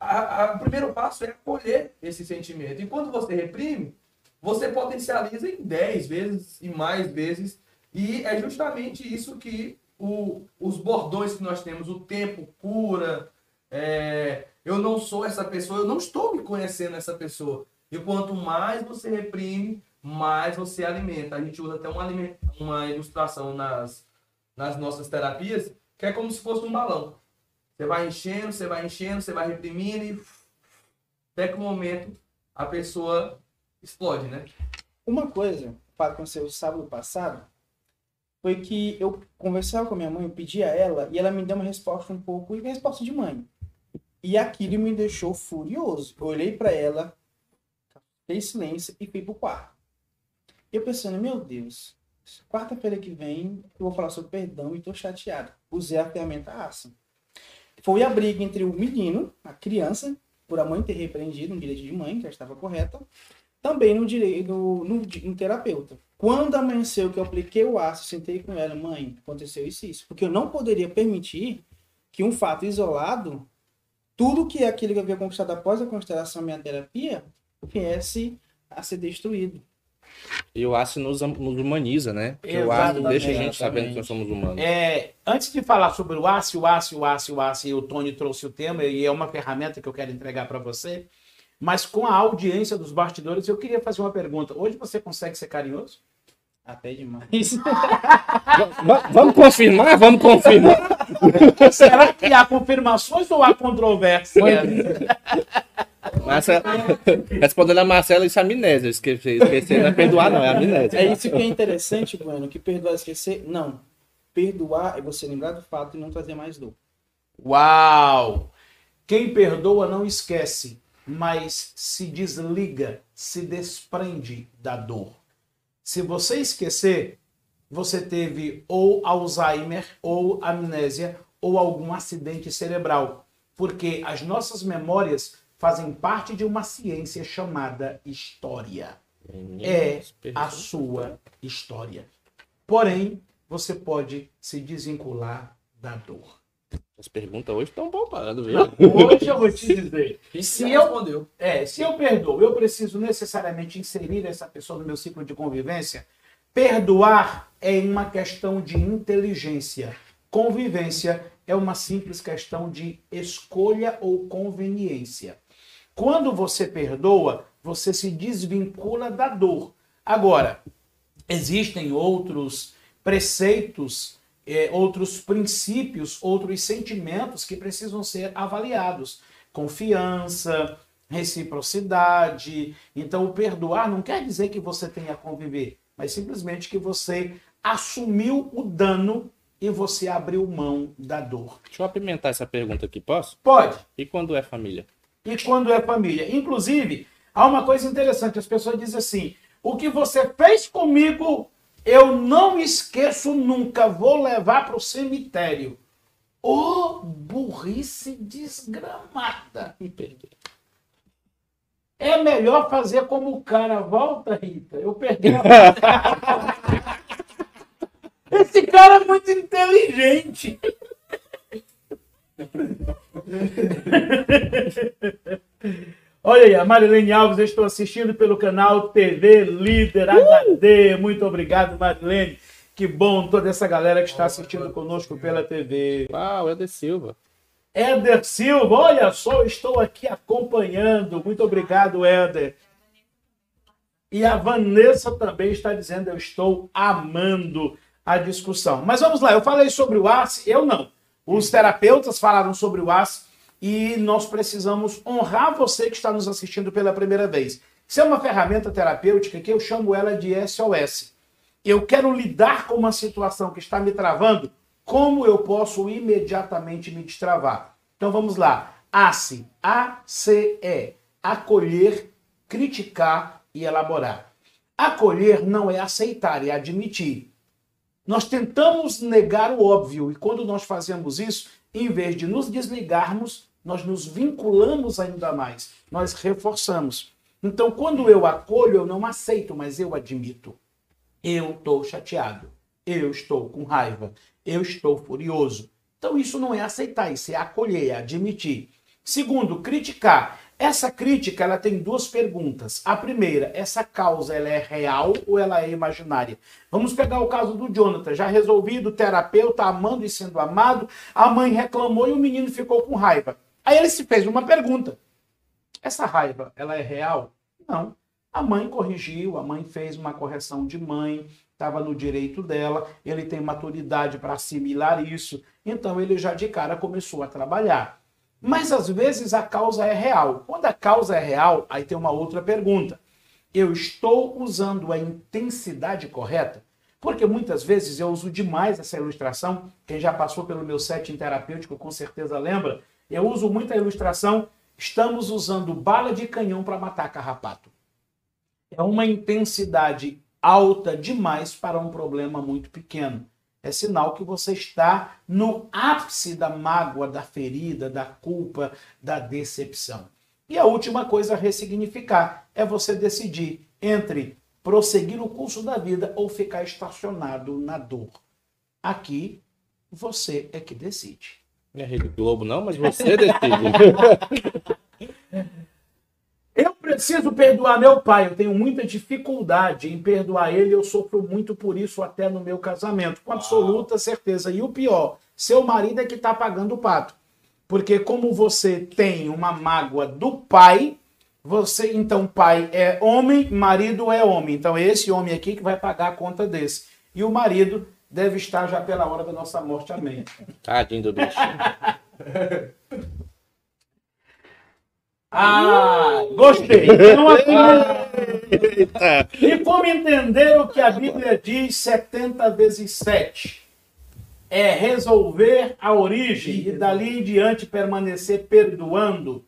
a- a- o primeiro passo é acolher esse sentimento. E quando você reprime, você potencializa em 10 vezes e mais vezes. E é justamente isso que o- os bordões que nós temos, o tempo cura, é, eu não sou essa pessoa, eu não estou me conhecendo essa pessoa. E quanto mais você reprime, mais você alimenta. A gente usa até uma, uma ilustração nas, nas nossas terapias, que é como se fosse um balão. Você vai enchendo, você vai enchendo, você vai reprimindo e até que o momento a pessoa explode, né? Uma coisa, que aconteceu sábado passado, foi que eu conversava com a minha mãe, eu pedi a ela, e ela me deu uma resposta um pouco, e resposta de mãe. E aquilo me deixou furioso. Eu olhei pra ela, fiquei silêncio e fui pro quarto. Eu pensando, meu Deus, quarta-feira que vem eu vou falar sobre perdão e tô chateado. Usei a ferramenta aça. Foi a briga entre o menino, a criança, por a mãe ter repreendido um direito de mãe, que já estava correta, também no direito no, no, no terapeuta. Quando amanheceu que eu apliquei o aço, sentei com ela, mãe, aconteceu isso e isso. Porque eu não poderia permitir que um fato isolado, tudo que é aquilo que eu havia conquistado após a constelação minha terapia, viesse a ser destruído. E o aço nos, nos humaniza, né? Porque o aço deixa a gente sabendo que nós somos humanos. É, antes de falar sobre o aço, o aço, o aço, o aço, e o Tony trouxe o tema, e é uma ferramenta que eu quero entregar para você, mas com a audiência dos bastidores, eu queria fazer uma pergunta. Hoje você consegue ser carinhoso? Até demais. Va- Vamos confirmar? Vamos confirmar. Será que há confirmações ou há controvérsia? Marcela, respondendo a Marcela, isso é amnésia. Esqueci, esqueci, não é perdoar, não, é amnésia. É isso que é interessante, Bueno, que perdoar e esquecer, não. Perdoar é você lembrar do fato e não trazer mais dor. Uau! Quem perdoa não esquece, mas se desliga, se desprende da dor. Se você esquecer, você teve ou Alzheimer, ou amnésia, ou algum acidente cerebral. Porque as nossas memórias fazem parte de uma ciência chamada história. É a sua história. Porém, você pode se desvincular da dor. As perguntas hoje estão bombando, viu? Hoje eu vou te dizer. E Se se eu- respondeu. É, se eu perdoo, eu preciso necessariamente inserir essa pessoa no meu ciclo de convivência. Perdoar é uma questão de inteligência. Convivência é uma simples questão de escolha ou conveniência. Quando você perdoa, você se desvincula da dor. Agora, existem outros preceitos, eh, outros princípios, outros sentimentos que precisam ser avaliados. Confiança, reciprocidade. Então, o perdoar não quer dizer que você tenha conviver, mas simplesmente que você assumiu o dano e você abriu mão da dor. Deixa eu apimentar essa pergunta aqui, posso? Pode. E quando é família? e quando é família. Inclusive, há uma coisa interessante: as pessoas dizem assim: o que você fez comigo, eu não esqueço nunca, vou levar para o cemitério. Ô burrice desgramada. Me perdoe. É melhor fazer como o cara. Volta, Rita. Eu perdi. Esse cara é muito inteligente. Olha aí, a Marilene Alves, eu estou assistindo pelo canal TV Líder HD. Muito obrigado, Marilene. Que bom toda essa galera que está assistindo conosco pela TV. Uau, Eder Silva. Éder Silva, olha só, estou aqui acompanhando. Muito obrigado, Éder. E a Vanessa também está dizendo: eu estou amando a discussão. Mas vamos lá, eu falei sobre o AS, eu não. Os terapeutas falaram sobre o AS e nós precisamos honrar você que está nos assistindo pela primeira vez. Isso é uma ferramenta terapêutica que eu chamo ela de SOS. Eu quero lidar com uma situação que está me travando, como eu posso imediatamente me destravar? Então vamos lá. ACE, A-C-E, acolher, criticar e elaborar. Acolher não é aceitar, é admitir. Nós tentamos negar o óbvio e quando nós fazemos isso, em vez de nos desligarmos, nós nos vinculamos ainda mais, nós reforçamos. Então, quando eu acolho, eu não aceito, mas eu admito. Eu estou chateado, eu estou com raiva, eu estou furioso. Então, isso não é aceitar, isso é acolher, é admitir. Segundo, criticar Essa crítica ela tem duas perguntas. A primeira, essa causa ela é real ou ela é imaginária? Vamos pegar o caso do Jonathan, já resolvido, terapeuta, amando e sendo amado, a mãe reclamou e o menino ficou com raiva. Aí ele se fez uma pergunta. Essa raiva, ela é real? Não. A mãe corrigiu, a mãe fez uma correção de mãe, estava no direito dela, ele tem maturidade para assimilar isso, então ele já de cara começou a trabalhar. Mas às vezes a causa é real. Quando a causa é real, aí tem uma outra pergunta. Eu estou usando a intensidade correta? Porque muitas vezes eu uso demais essa ilustração. Quem já passou pelo meu setting terapêutico com certeza lembra. Eu uso muito a ilustração. Estamos usando bala de canhão para matar carrapato. É uma intensidade alta demais para um problema muito pequeno é sinal que você está no ápice da mágoa, da ferida, da culpa, da decepção. E a última coisa a ressignificar é você decidir entre prosseguir o curso da vida ou ficar estacionado na dor. Aqui, você é que decide. Não é Rede Globo, não, mas você decide. Eu preciso perdoar meu pai, eu tenho muita dificuldade em perdoar ele, eu sofro muito por isso até no meu casamento, com absoluta certeza. E o pior, seu marido é que está pagando o pato. Porque como você tem uma mágoa do pai, você, então, pai é homem, marido é homem. Então, é esse homem aqui que vai pagar a conta desse. E o marido deve estar já pela hora da nossa morte. Amém. Tadinho do bicho. Ah, gostei. Então, e como entender o que a Bíblia diz 70 vezes 7? É resolver a origem e dali em diante permanecer perdoando.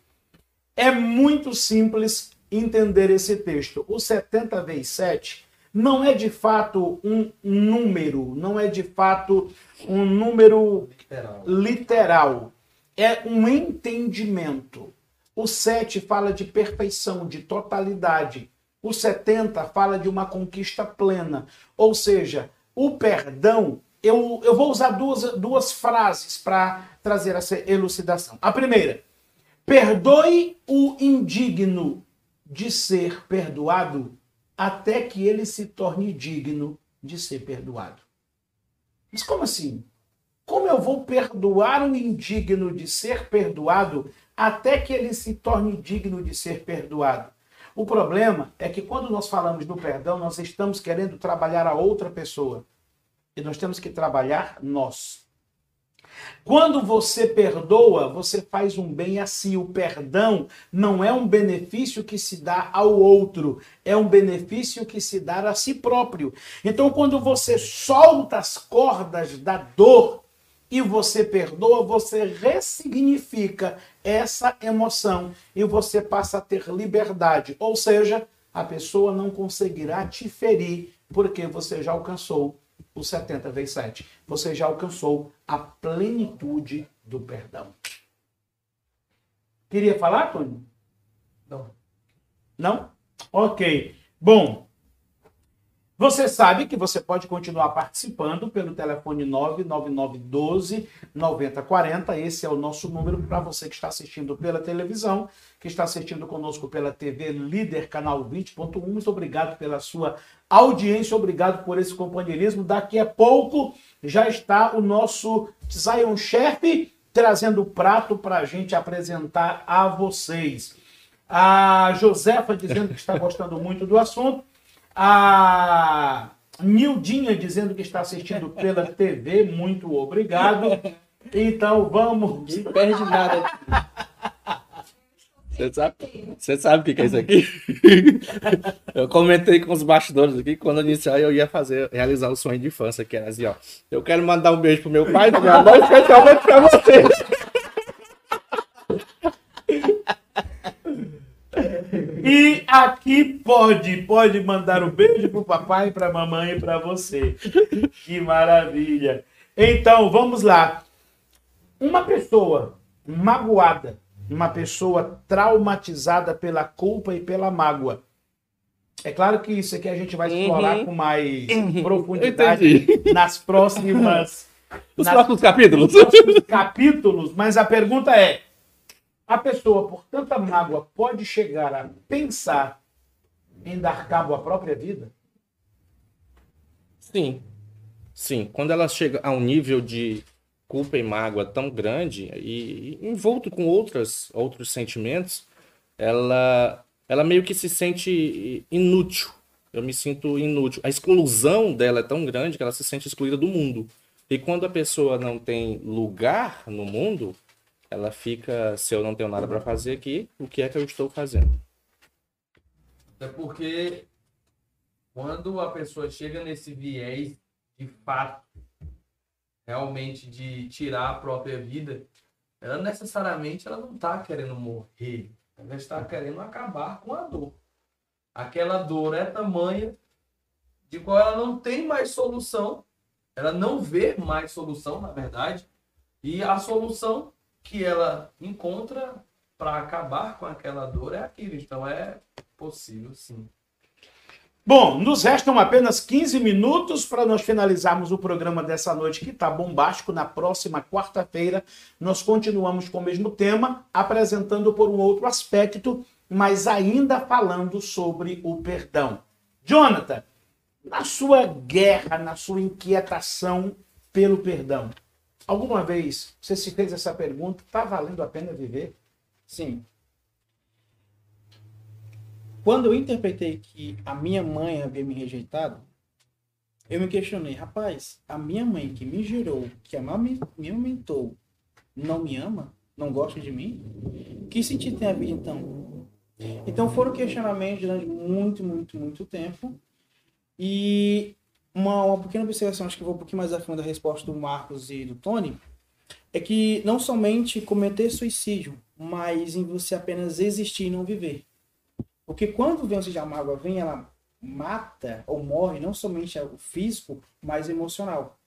É muito simples entender esse texto. O 70 vezes 7 não é de fato um número, não é de fato um número literal. literal. É um entendimento. O 7 fala de perfeição, de totalidade. O 70 fala de uma conquista plena. Ou seja, o perdão. Eu, eu vou usar duas, duas frases para trazer essa elucidação. A primeira, perdoe o indigno de ser perdoado até que ele se torne digno de ser perdoado. Mas como assim? Como eu vou perdoar o indigno de ser perdoado até que ele se torne digno de ser perdoado. O problema é que quando nós falamos do perdão, nós estamos querendo trabalhar a outra pessoa. E nós temos que trabalhar nós. Quando você perdoa, você faz um bem a si. O perdão não é um benefício que se dá ao outro, é um benefício que se dá a si próprio. Então, quando você solta as cordas da dor, e você perdoa, você ressignifica essa emoção e você passa a ter liberdade. Ou seja, a pessoa não conseguirá te ferir porque você já alcançou o 70 vezes 7. Você já alcançou a plenitude do perdão. Queria falar, Tony? Não. Não? Ok. Bom, você sabe que você pode continuar participando pelo telefone 99912 9040. Esse é o nosso número para você que está assistindo pela televisão, que está assistindo conosco pela TV Líder Canal 20.1. Muito obrigado pela sua audiência, obrigado por esse companheirismo. Daqui a pouco já está o nosso Zion Chef trazendo o prato para a gente apresentar a vocês. A Josefa dizendo que está gostando muito do assunto. A Nildinha dizendo que está assistindo pela TV, muito obrigado. Então vamos. Ninguém perde nada. Você sabe, você sabe o que é isso aqui? Eu comentei com os bastidores aqui quando iniciar eu ia fazer, realizar o sonho de infância, que era assim, ó. Eu quero mandar um beijo pro meu pai, pra minha mãe, especialmente pra você. E aqui pode, pode mandar um beijo pro papai, pra mamãe e pra você. Que maravilha. Então, vamos lá. Uma pessoa magoada, uma pessoa traumatizada pela culpa e pela mágoa. É claro que isso aqui a gente vai explorar Uhum. com mais profundidade nas próximas Os nas- próximos capítulos. nos próximos capítulos, mas a pergunta é: A pessoa, por tanta mágoa, pode chegar a pensar em dar cabo à própria vida? Sim. Sim. Quando ela chega a um nível de culpa e mágoa tão grande e, e envolto com outras, outros sentimentos, ela, ela meio que se sente inútil. Eu me sinto inútil. A exclusão dela é tão grande que ela se sente excluída do mundo. E quando a pessoa não tem lugar no mundo, ela fica, se eu não tenho nada para fazer aqui, o que é que eu estou fazendo? É porque quando a pessoa chega nesse viés de fato, realmente de tirar a própria vida, ela necessariamente ela não está querendo morrer, ela está querendo acabar com a dor. Aquela dor é tamanha de qual ela não tem mais solução, ela não vê mais solução, na verdade, e a solução que ela encontra para acabar com aquela dor é aquilo. Então é possível, sim. Bom, nos restam apenas 15 minutos para nós finalizarmos o programa dessa noite, que está bombástico. Na próxima quarta-feira, nós continuamos com o mesmo tema, apresentando por um outro aspecto, mas ainda falando sobre o perdão. Jonathan, na sua guerra, na sua inquietação pelo perdão, alguma vez você se fez essa pergunta: está valendo a pena viver? Sim. Quando eu interpretei que a minha mãe havia me rejeitado, eu me questionei, rapaz, a minha mãe que me gerou, que me aumentou, não me ama? Não gosta de mim? Que sentido tem a vida então? Então foram questionamentos durante muito, muito, muito tempo. E uma, uma pequena observação, acho que vou um pouquinho mais a fundo da resposta do Marcos e do Tony, é que não somente cometer suicídio, mas em você apenas existir e não viver. Porque quando vem, ou seja, a mágoa vem, ela mata ou morre não somente o físico, mas emocional.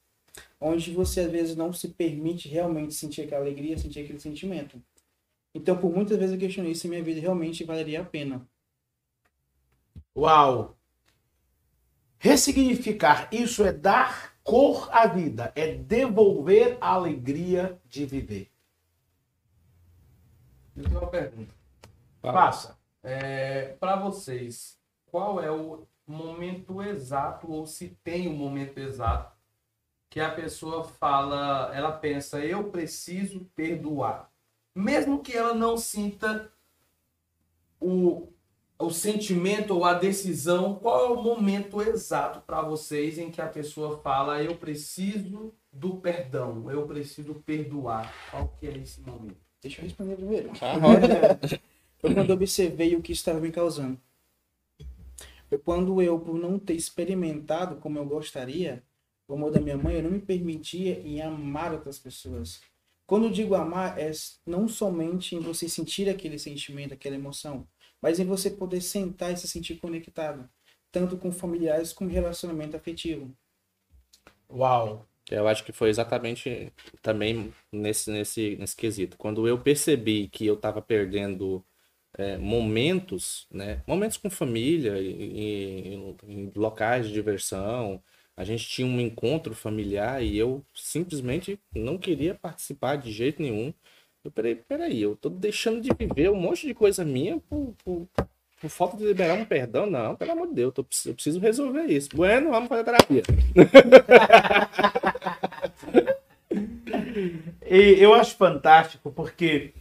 Onde você às vezes não se permite realmente sentir aquela alegria, sentir aquele sentimento. Então, por muitas vezes eu questionei se minha vida realmente valeria a pena. Uau! Ressignificar isso é dar cor à vida, é devolver a alegria de viver. Eu tenho uma pergunta. Passa. É, Para vocês, qual é o momento exato, ou se tem um momento exato, que a pessoa fala, ela pensa, eu preciso perdoar. Mesmo que ela não sinta o, o sentimento ou a decisão, qual é o momento exato para vocês em que a pessoa fala, eu preciso do perdão, eu preciso perdoar? Qual que é esse momento? Deixa eu responder primeiro. Ah, foi quando eu observei o que estava me causando. Foi quando eu, por não ter experimentado como eu gostaria, o amor da minha mãe, eu não me permitia em amar outras pessoas. Quando eu digo amar, é não somente em você sentir aquele sentimento, aquela emoção, mas em você poder sentar e se sentir conectado, tanto com familiares como relacionamento afetivo. Uau! Eu acho que foi exatamente também nesse, nesse, nesse quesito. Quando eu percebi que eu estava perdendo é, momentos, né? Momentos com família, em, em, locais de diversão. A gente tinha um encontro familiar e eu simplesmente não queria participar de jeito nenhum. Eu peraí, peraí, eu tô deixando de viver um monte de coisa minha por, por, por falta de liberar um perdão? Não, pelo amor de Deus, eu, tô, eu preciso resolver isso. Bueno, vamos fazer terapia. e eu acho fantástico porque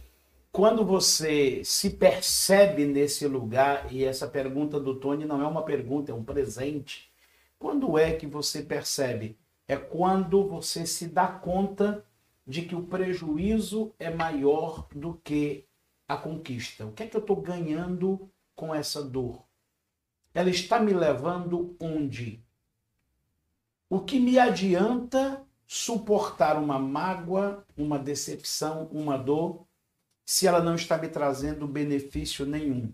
quando você se percebe nesse lugar, e essa pergunta do Tony não é uma pergunta, é um presente. Quando é que você percebe? É quando você se dá conta de que o prejuízo é maior do que a conquista. O que é que eu estou ganhando com essa dor? Ela está me levando onde? O que me adianta suportar uma mágoa, uma decepção, uma dor, se ela não está me trazendo benefício nenhum.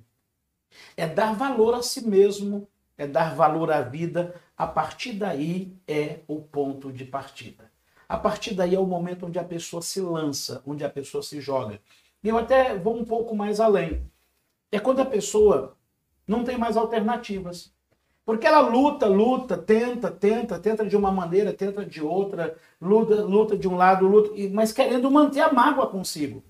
É dar valor a si mesmo, é dar valor à vida. A partir daí é o ponto de partida. A partir daí é o momento onde a pessoa se lança, onde a pessoa se joga. E eu até vou um pouco mais além. É quando a pessoa não tem mais alternativas. Porque ela luta, luta, tenta, tenta, tenta de uma maneira, tenta de outra, luta, luta de um lado, luta, mas querendo manter a mágoa consigo.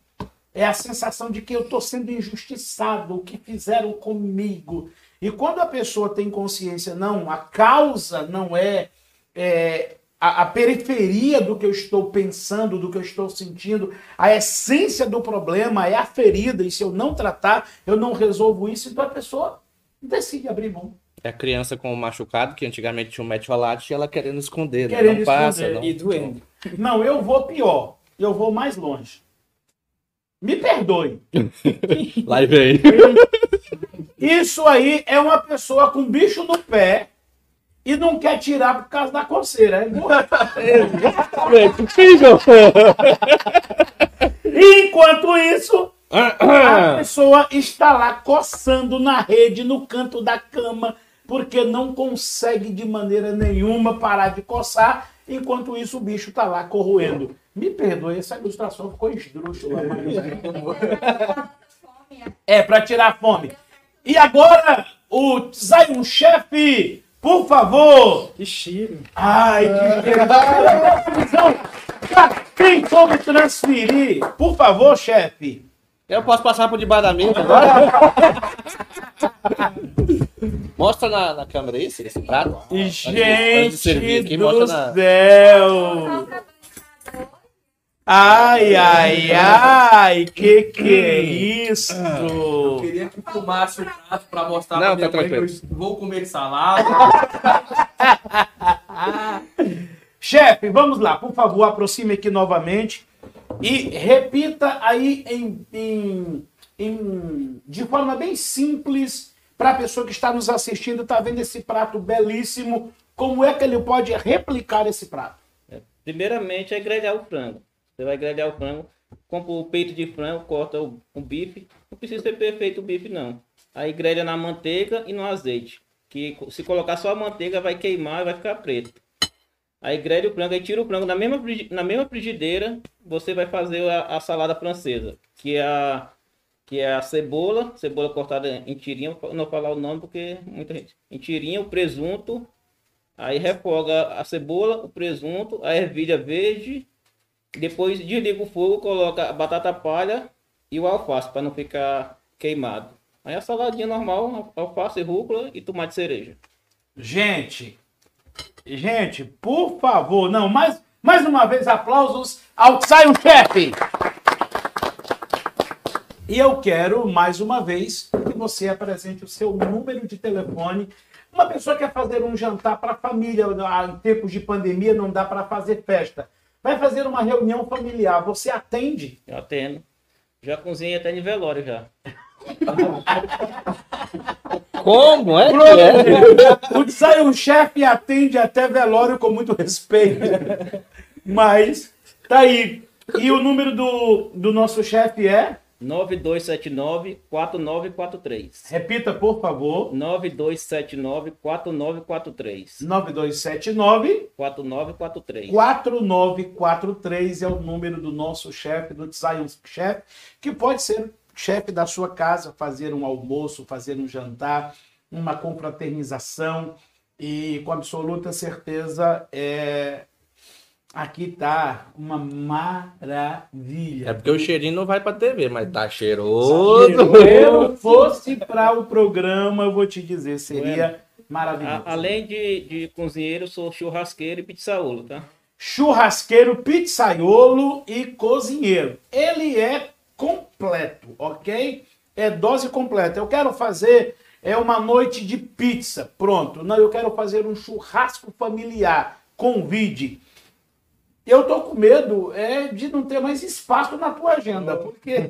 é a sensação de que eu estou sendo injustiçado, o que fizeram comigo. E quando a pessoa tem consciência, não, a causa não é, é a, a, periferia do que eu estou pensando, do que eu estou sentindo, a essência do problema é a ferida, e se eu não tratar, eu não resolvo isso, então a pessoa decide abrir mão. É a criança com o machucado, que antigamente tinha um metiolate, e ela querendo esconder, né? Querendo não passa. esconder. Não... E doendo. Não, eu vou pior, eu vou mais longe. Me perdoe. Lá vem. Isso aí é uma pessoa com bicho no pé e não quer tirar por causa da coceira. É Enquanto isso, a pessoa está lá coçando na rede, no canto da cama, porque não consegue de maneira nenhuma parar de coçar. Enquanto isso, o bicho está lá corroendo. Me perdoe, essa ilustração ficou esdrúxula. Mas... É, para tirar fome. E agora, o Zion Chefe, por favor. Que cheiro. Ai, que cheiro. Quem for transferir, por favor, chefe. Eu posso passar por debaixo da mesa agora? mostra na, na câmera esse, esse prato. Gente do na... céu! Ai, ai, ai, que que é isso? Eu queria que fumasse o prato pra mostrar Não, pra minha tá mãe que eu vou comer salada. Chefe, vamos lá, por favor, aproxime aqui novamente e repita aí em, em, em- de forma bem simples para a pessoa que está nos assistindo, está vendo esse prato belíssimo, como é que ele pode replicar esse prato? Primeiramente é grelhar o frango. Você vai grelhar o frango, compra o peito de frango, corta o, o bife. Não precisa ser perfeito o bife, não. Aí grelha na manteiga e no azeite. Que se colocar só a manteiga vai queimar e vai ficar preto. Aí grelha o frango, aí tira o frango na mesma, na mesma frigideira, você vai fazer a, a salada francesa, que é a, que é a cebola, cebola cortada em tirinha, vou não falar o nome porque muita gente. Em tirinha, o presunto, Aí refoga a cebola, o presunto, a ervilha verde. Depois desliga o fogo, coloca a batata palha e o alface para não ficar queimado. Aí a saladinha normal, alface, rúcula e tomate cereja. Gente, gente, por favor, não, mais, mais uma vez aplausos ao Zion Chefe. E eu quero, mais uma vez, que você apresente o seu número de telefone. Uma pessoa quer fazer um jantar para a família, em tempos de pandemia não dá para fazer festa. Vai fazer uma reunião familiar, você atende? Eu atendo. Já cozinhei até de velório já. Como é que é? O Zion Chefe atende até velório com muito respeito. Mas tá aí. E o número do, do nosso chefe é? 9279-4943. Repita, por favor. 9279-4943. 9279 4943. 4943 é o número do nosso chefe, do Zion Chef, que pode ser chefe da sua casa, fazer um almoço, fazer um jantar, uma confraternização e com absoluta certeza é aqui tá uma maravilha. É porque o cheirinho não vai pra TV, mas tá Se cheiroso. eu fosse para o programa, eu vou te dizer, seria maravilhoso. A- além de, de cozinheiro, eu sou churrasqueiro e pizzaolo, tá? churrasqueiro, pizzaiolo e cozinheiro. Ele é completo, ok? É dose completa. Eu quero fazer é uma noite de pizza, pronto. Não, eu quero fazer um churrasco familiar. Convide. Eu tô com medo é de não ter mais espaço na tua agenda, porque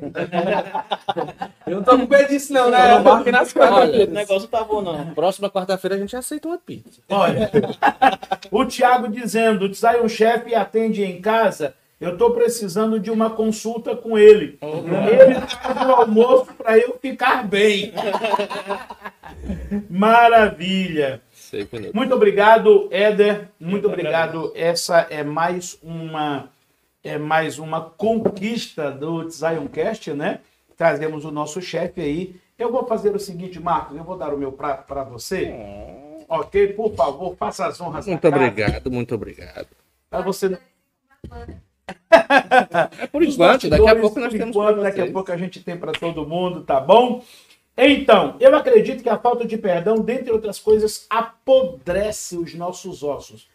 Eu não tô com medo disso, não, né? Eu marquei nas. Olha, O negócio tá bom, não. próxima quarta-feira a gente aceita uma pizza. Olha, o Thiago dizendo, o Zion Chef atende em casa, eu estou precisando de uma consulta com ele. Ele faz o almoço para eu ficar bem. Maravilha. Seis minutos. Muito obrigado, Éder. Muito obrigado. Essa é mais uma é mais uma conquista do Zioncast, né? Trazemos o nosso chefe aí. Eu vou fazer o seguinte, Marcos, eu vou dar o meu prato para você. Ok? Por favor, faça as honras. Muito casa. obrigado, muito obrigado. Para você É por enquanto, daqui a pouco nós Por temos enquanto, daqui a pouco a gente tem para todo mundo, tá bom? Então, eu acredito que a falta de perdão, dentre outras coisas, apodrece os nossos ossos.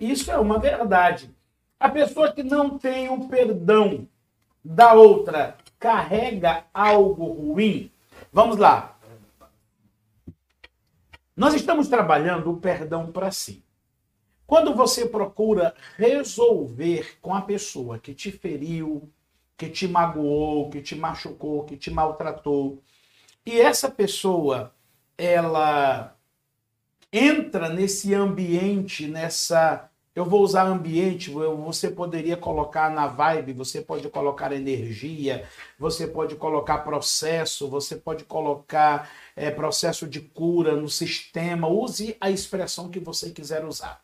Isso é uma verdade. A pessoa que não tem o perdão da outra carrega algo ruim. Vamos lá. Nós estamos trabalhando o perdão para si. Quando você procura resolver com a pessoa que te feriu, que te magoou, que te machucou, que te maltratou, e essa pessoa ela entra nesse ambiente, nessa eu vou usar ambiente, você poderia colocar na vibe, você pode colocar energia, você pode colocar processo, você pode colocar é, processo de cura no sistema, use a expressão que você quiser usar.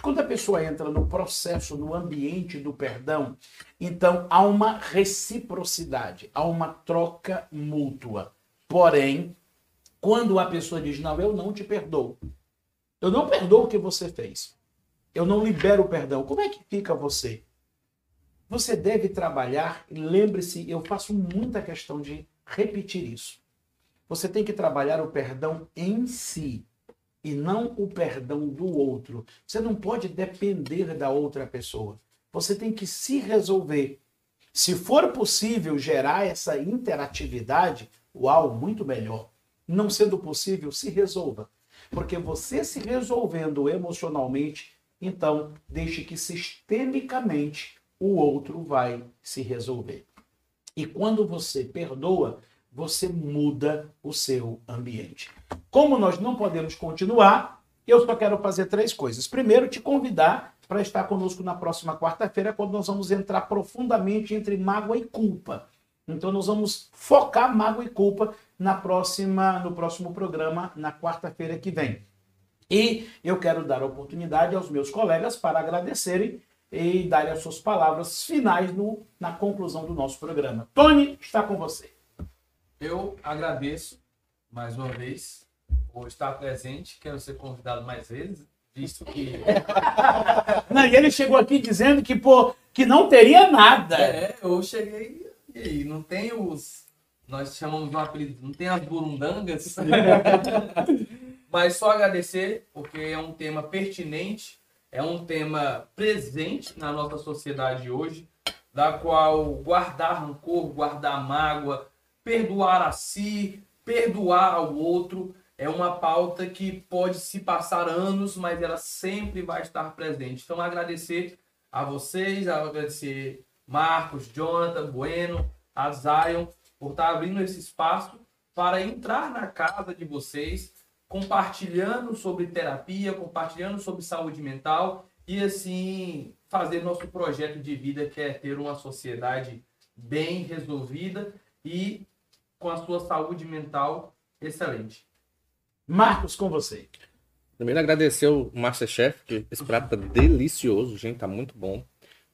Quando a pessoa entra no processo, no ambiente do perdão, então há uma reciprocidade, há uma troca mútua. Porém, quando a pessoa diz, não, eu não te perdoo, eu não perdoo o que você fez, eu não libero o perdão, como é que fica você? Você deve trabalhar, lembre-se, eu faço muita questão de repetir isso. Você tem que trabalhar o perdão em si e não o perdão do outro. Você não pode depender da outra pessoa. Você tem que se resolver. Se for possível gerar essa interatividade, uau, muito melhor. Não sendo possível, se resolva. Porque você se resolvendo emocionalmente, então deixe que sistemicamente o outro vai se resolver. E quando você perdoa, você muda o seu ambiente. Como nós não podemos continuar, eu só quero fazer três coisas. Primeiro, te convidar para estar conosco na próxima quarta-feira, quando nós vamos entrar profundamente entre mágoa e culpa. Então, nós vamos focar mágoa e culpa na próxima, no próximo programa, na quarta-feira que vem. E eu quero dar a oportunidade aos meus colegas para agradecerem e darem as suas palavras finais no, na conclusão do nosso programa. Tony, está com você. Eu agradeço mais uma vez por estar presente. Quero ser convidado mais vezes, visto que Não, e ele chegou aqui dizendo que, pô, que não teria nada. é, eu cheguei e aí, não tem os. Nós chamamos de um apelido, não tem as burundangas. Mas só agradecer, porque é um tema pertinente, é um tema presente na nossa sociedade hoje, da qual guardar rancor, guardar mágoa, perdoar a si, perdoar ao outro, é uma pauta que pode se passar anos, mas ela sempre vai estar presente. Então, agradecer a vocês, agradecer Marcos, Jonathan, Bueno, a Zion, por estar abrindo esse espaço para entrar na casa de vocês, compartilhando sobre terapia, compartilhando sobre saúde mental e assim fazer nosso projeto de vida que é ter uma sociedade bem resolvida e com a sua saúde mental excelente. Marcos, com você. Primeiro agradecer o Masterchef, que esse prato tá delicioso, gente, tá muito bom.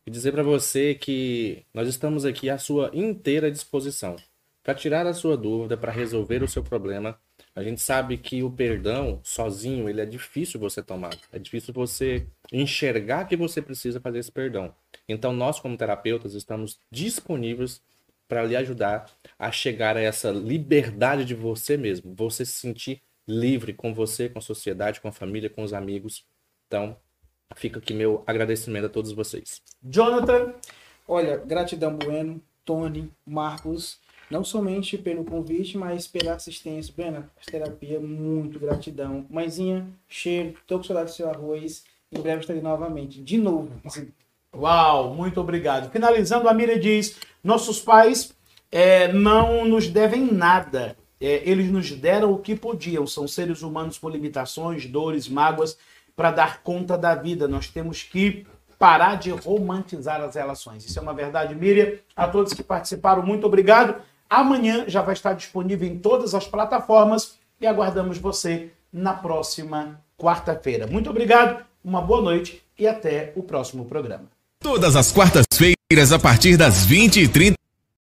E dizer para você que nós estamos aqui à sua inteira disposição para tirar a sua dúvida, para resolver o seu problema. A gente sabe que o perdão sozinho, ele é difícil você tomar. É difícil você enxergar que você precisa fazer esse perdão. Então nós como terapeutas estamos disponíveis para lhe ajudar a chegar a essa liberdade de você mesmo, você se sentir livre com você, com a sociedade, com a família, com os amigos. Então, fica aqui meu agradecimento a todos vocês. Jonathan, Olha, gratidão, Bueno, Tony, Marcos, não somente pelo convite, mas pela assistência. Bena, terapia, muito gratidão. Mãezinha, cheiro, tô com saudade do seu arroz. Em breve estarei novamente. De novo. Uau, muito obrigado. Finalizando, a Miriam diz: nossos pais é, não nos devem nada. É, eles nos deram o que podiam. São seres humanos com limitações, dores, mágoas, para dar conta da vida. Nós temos que parar de romantizar as relações. Isso é uma verdade, Miriam. A todos que participaram, muito obrigado. Amanhã já vai estar disponível em todas as plataformas e aguardamos você na próxima quarta-feira. Muito obrigado, uma boa noite e até o próximo programa. Todas as quartas-feiras, a partir das 20h30,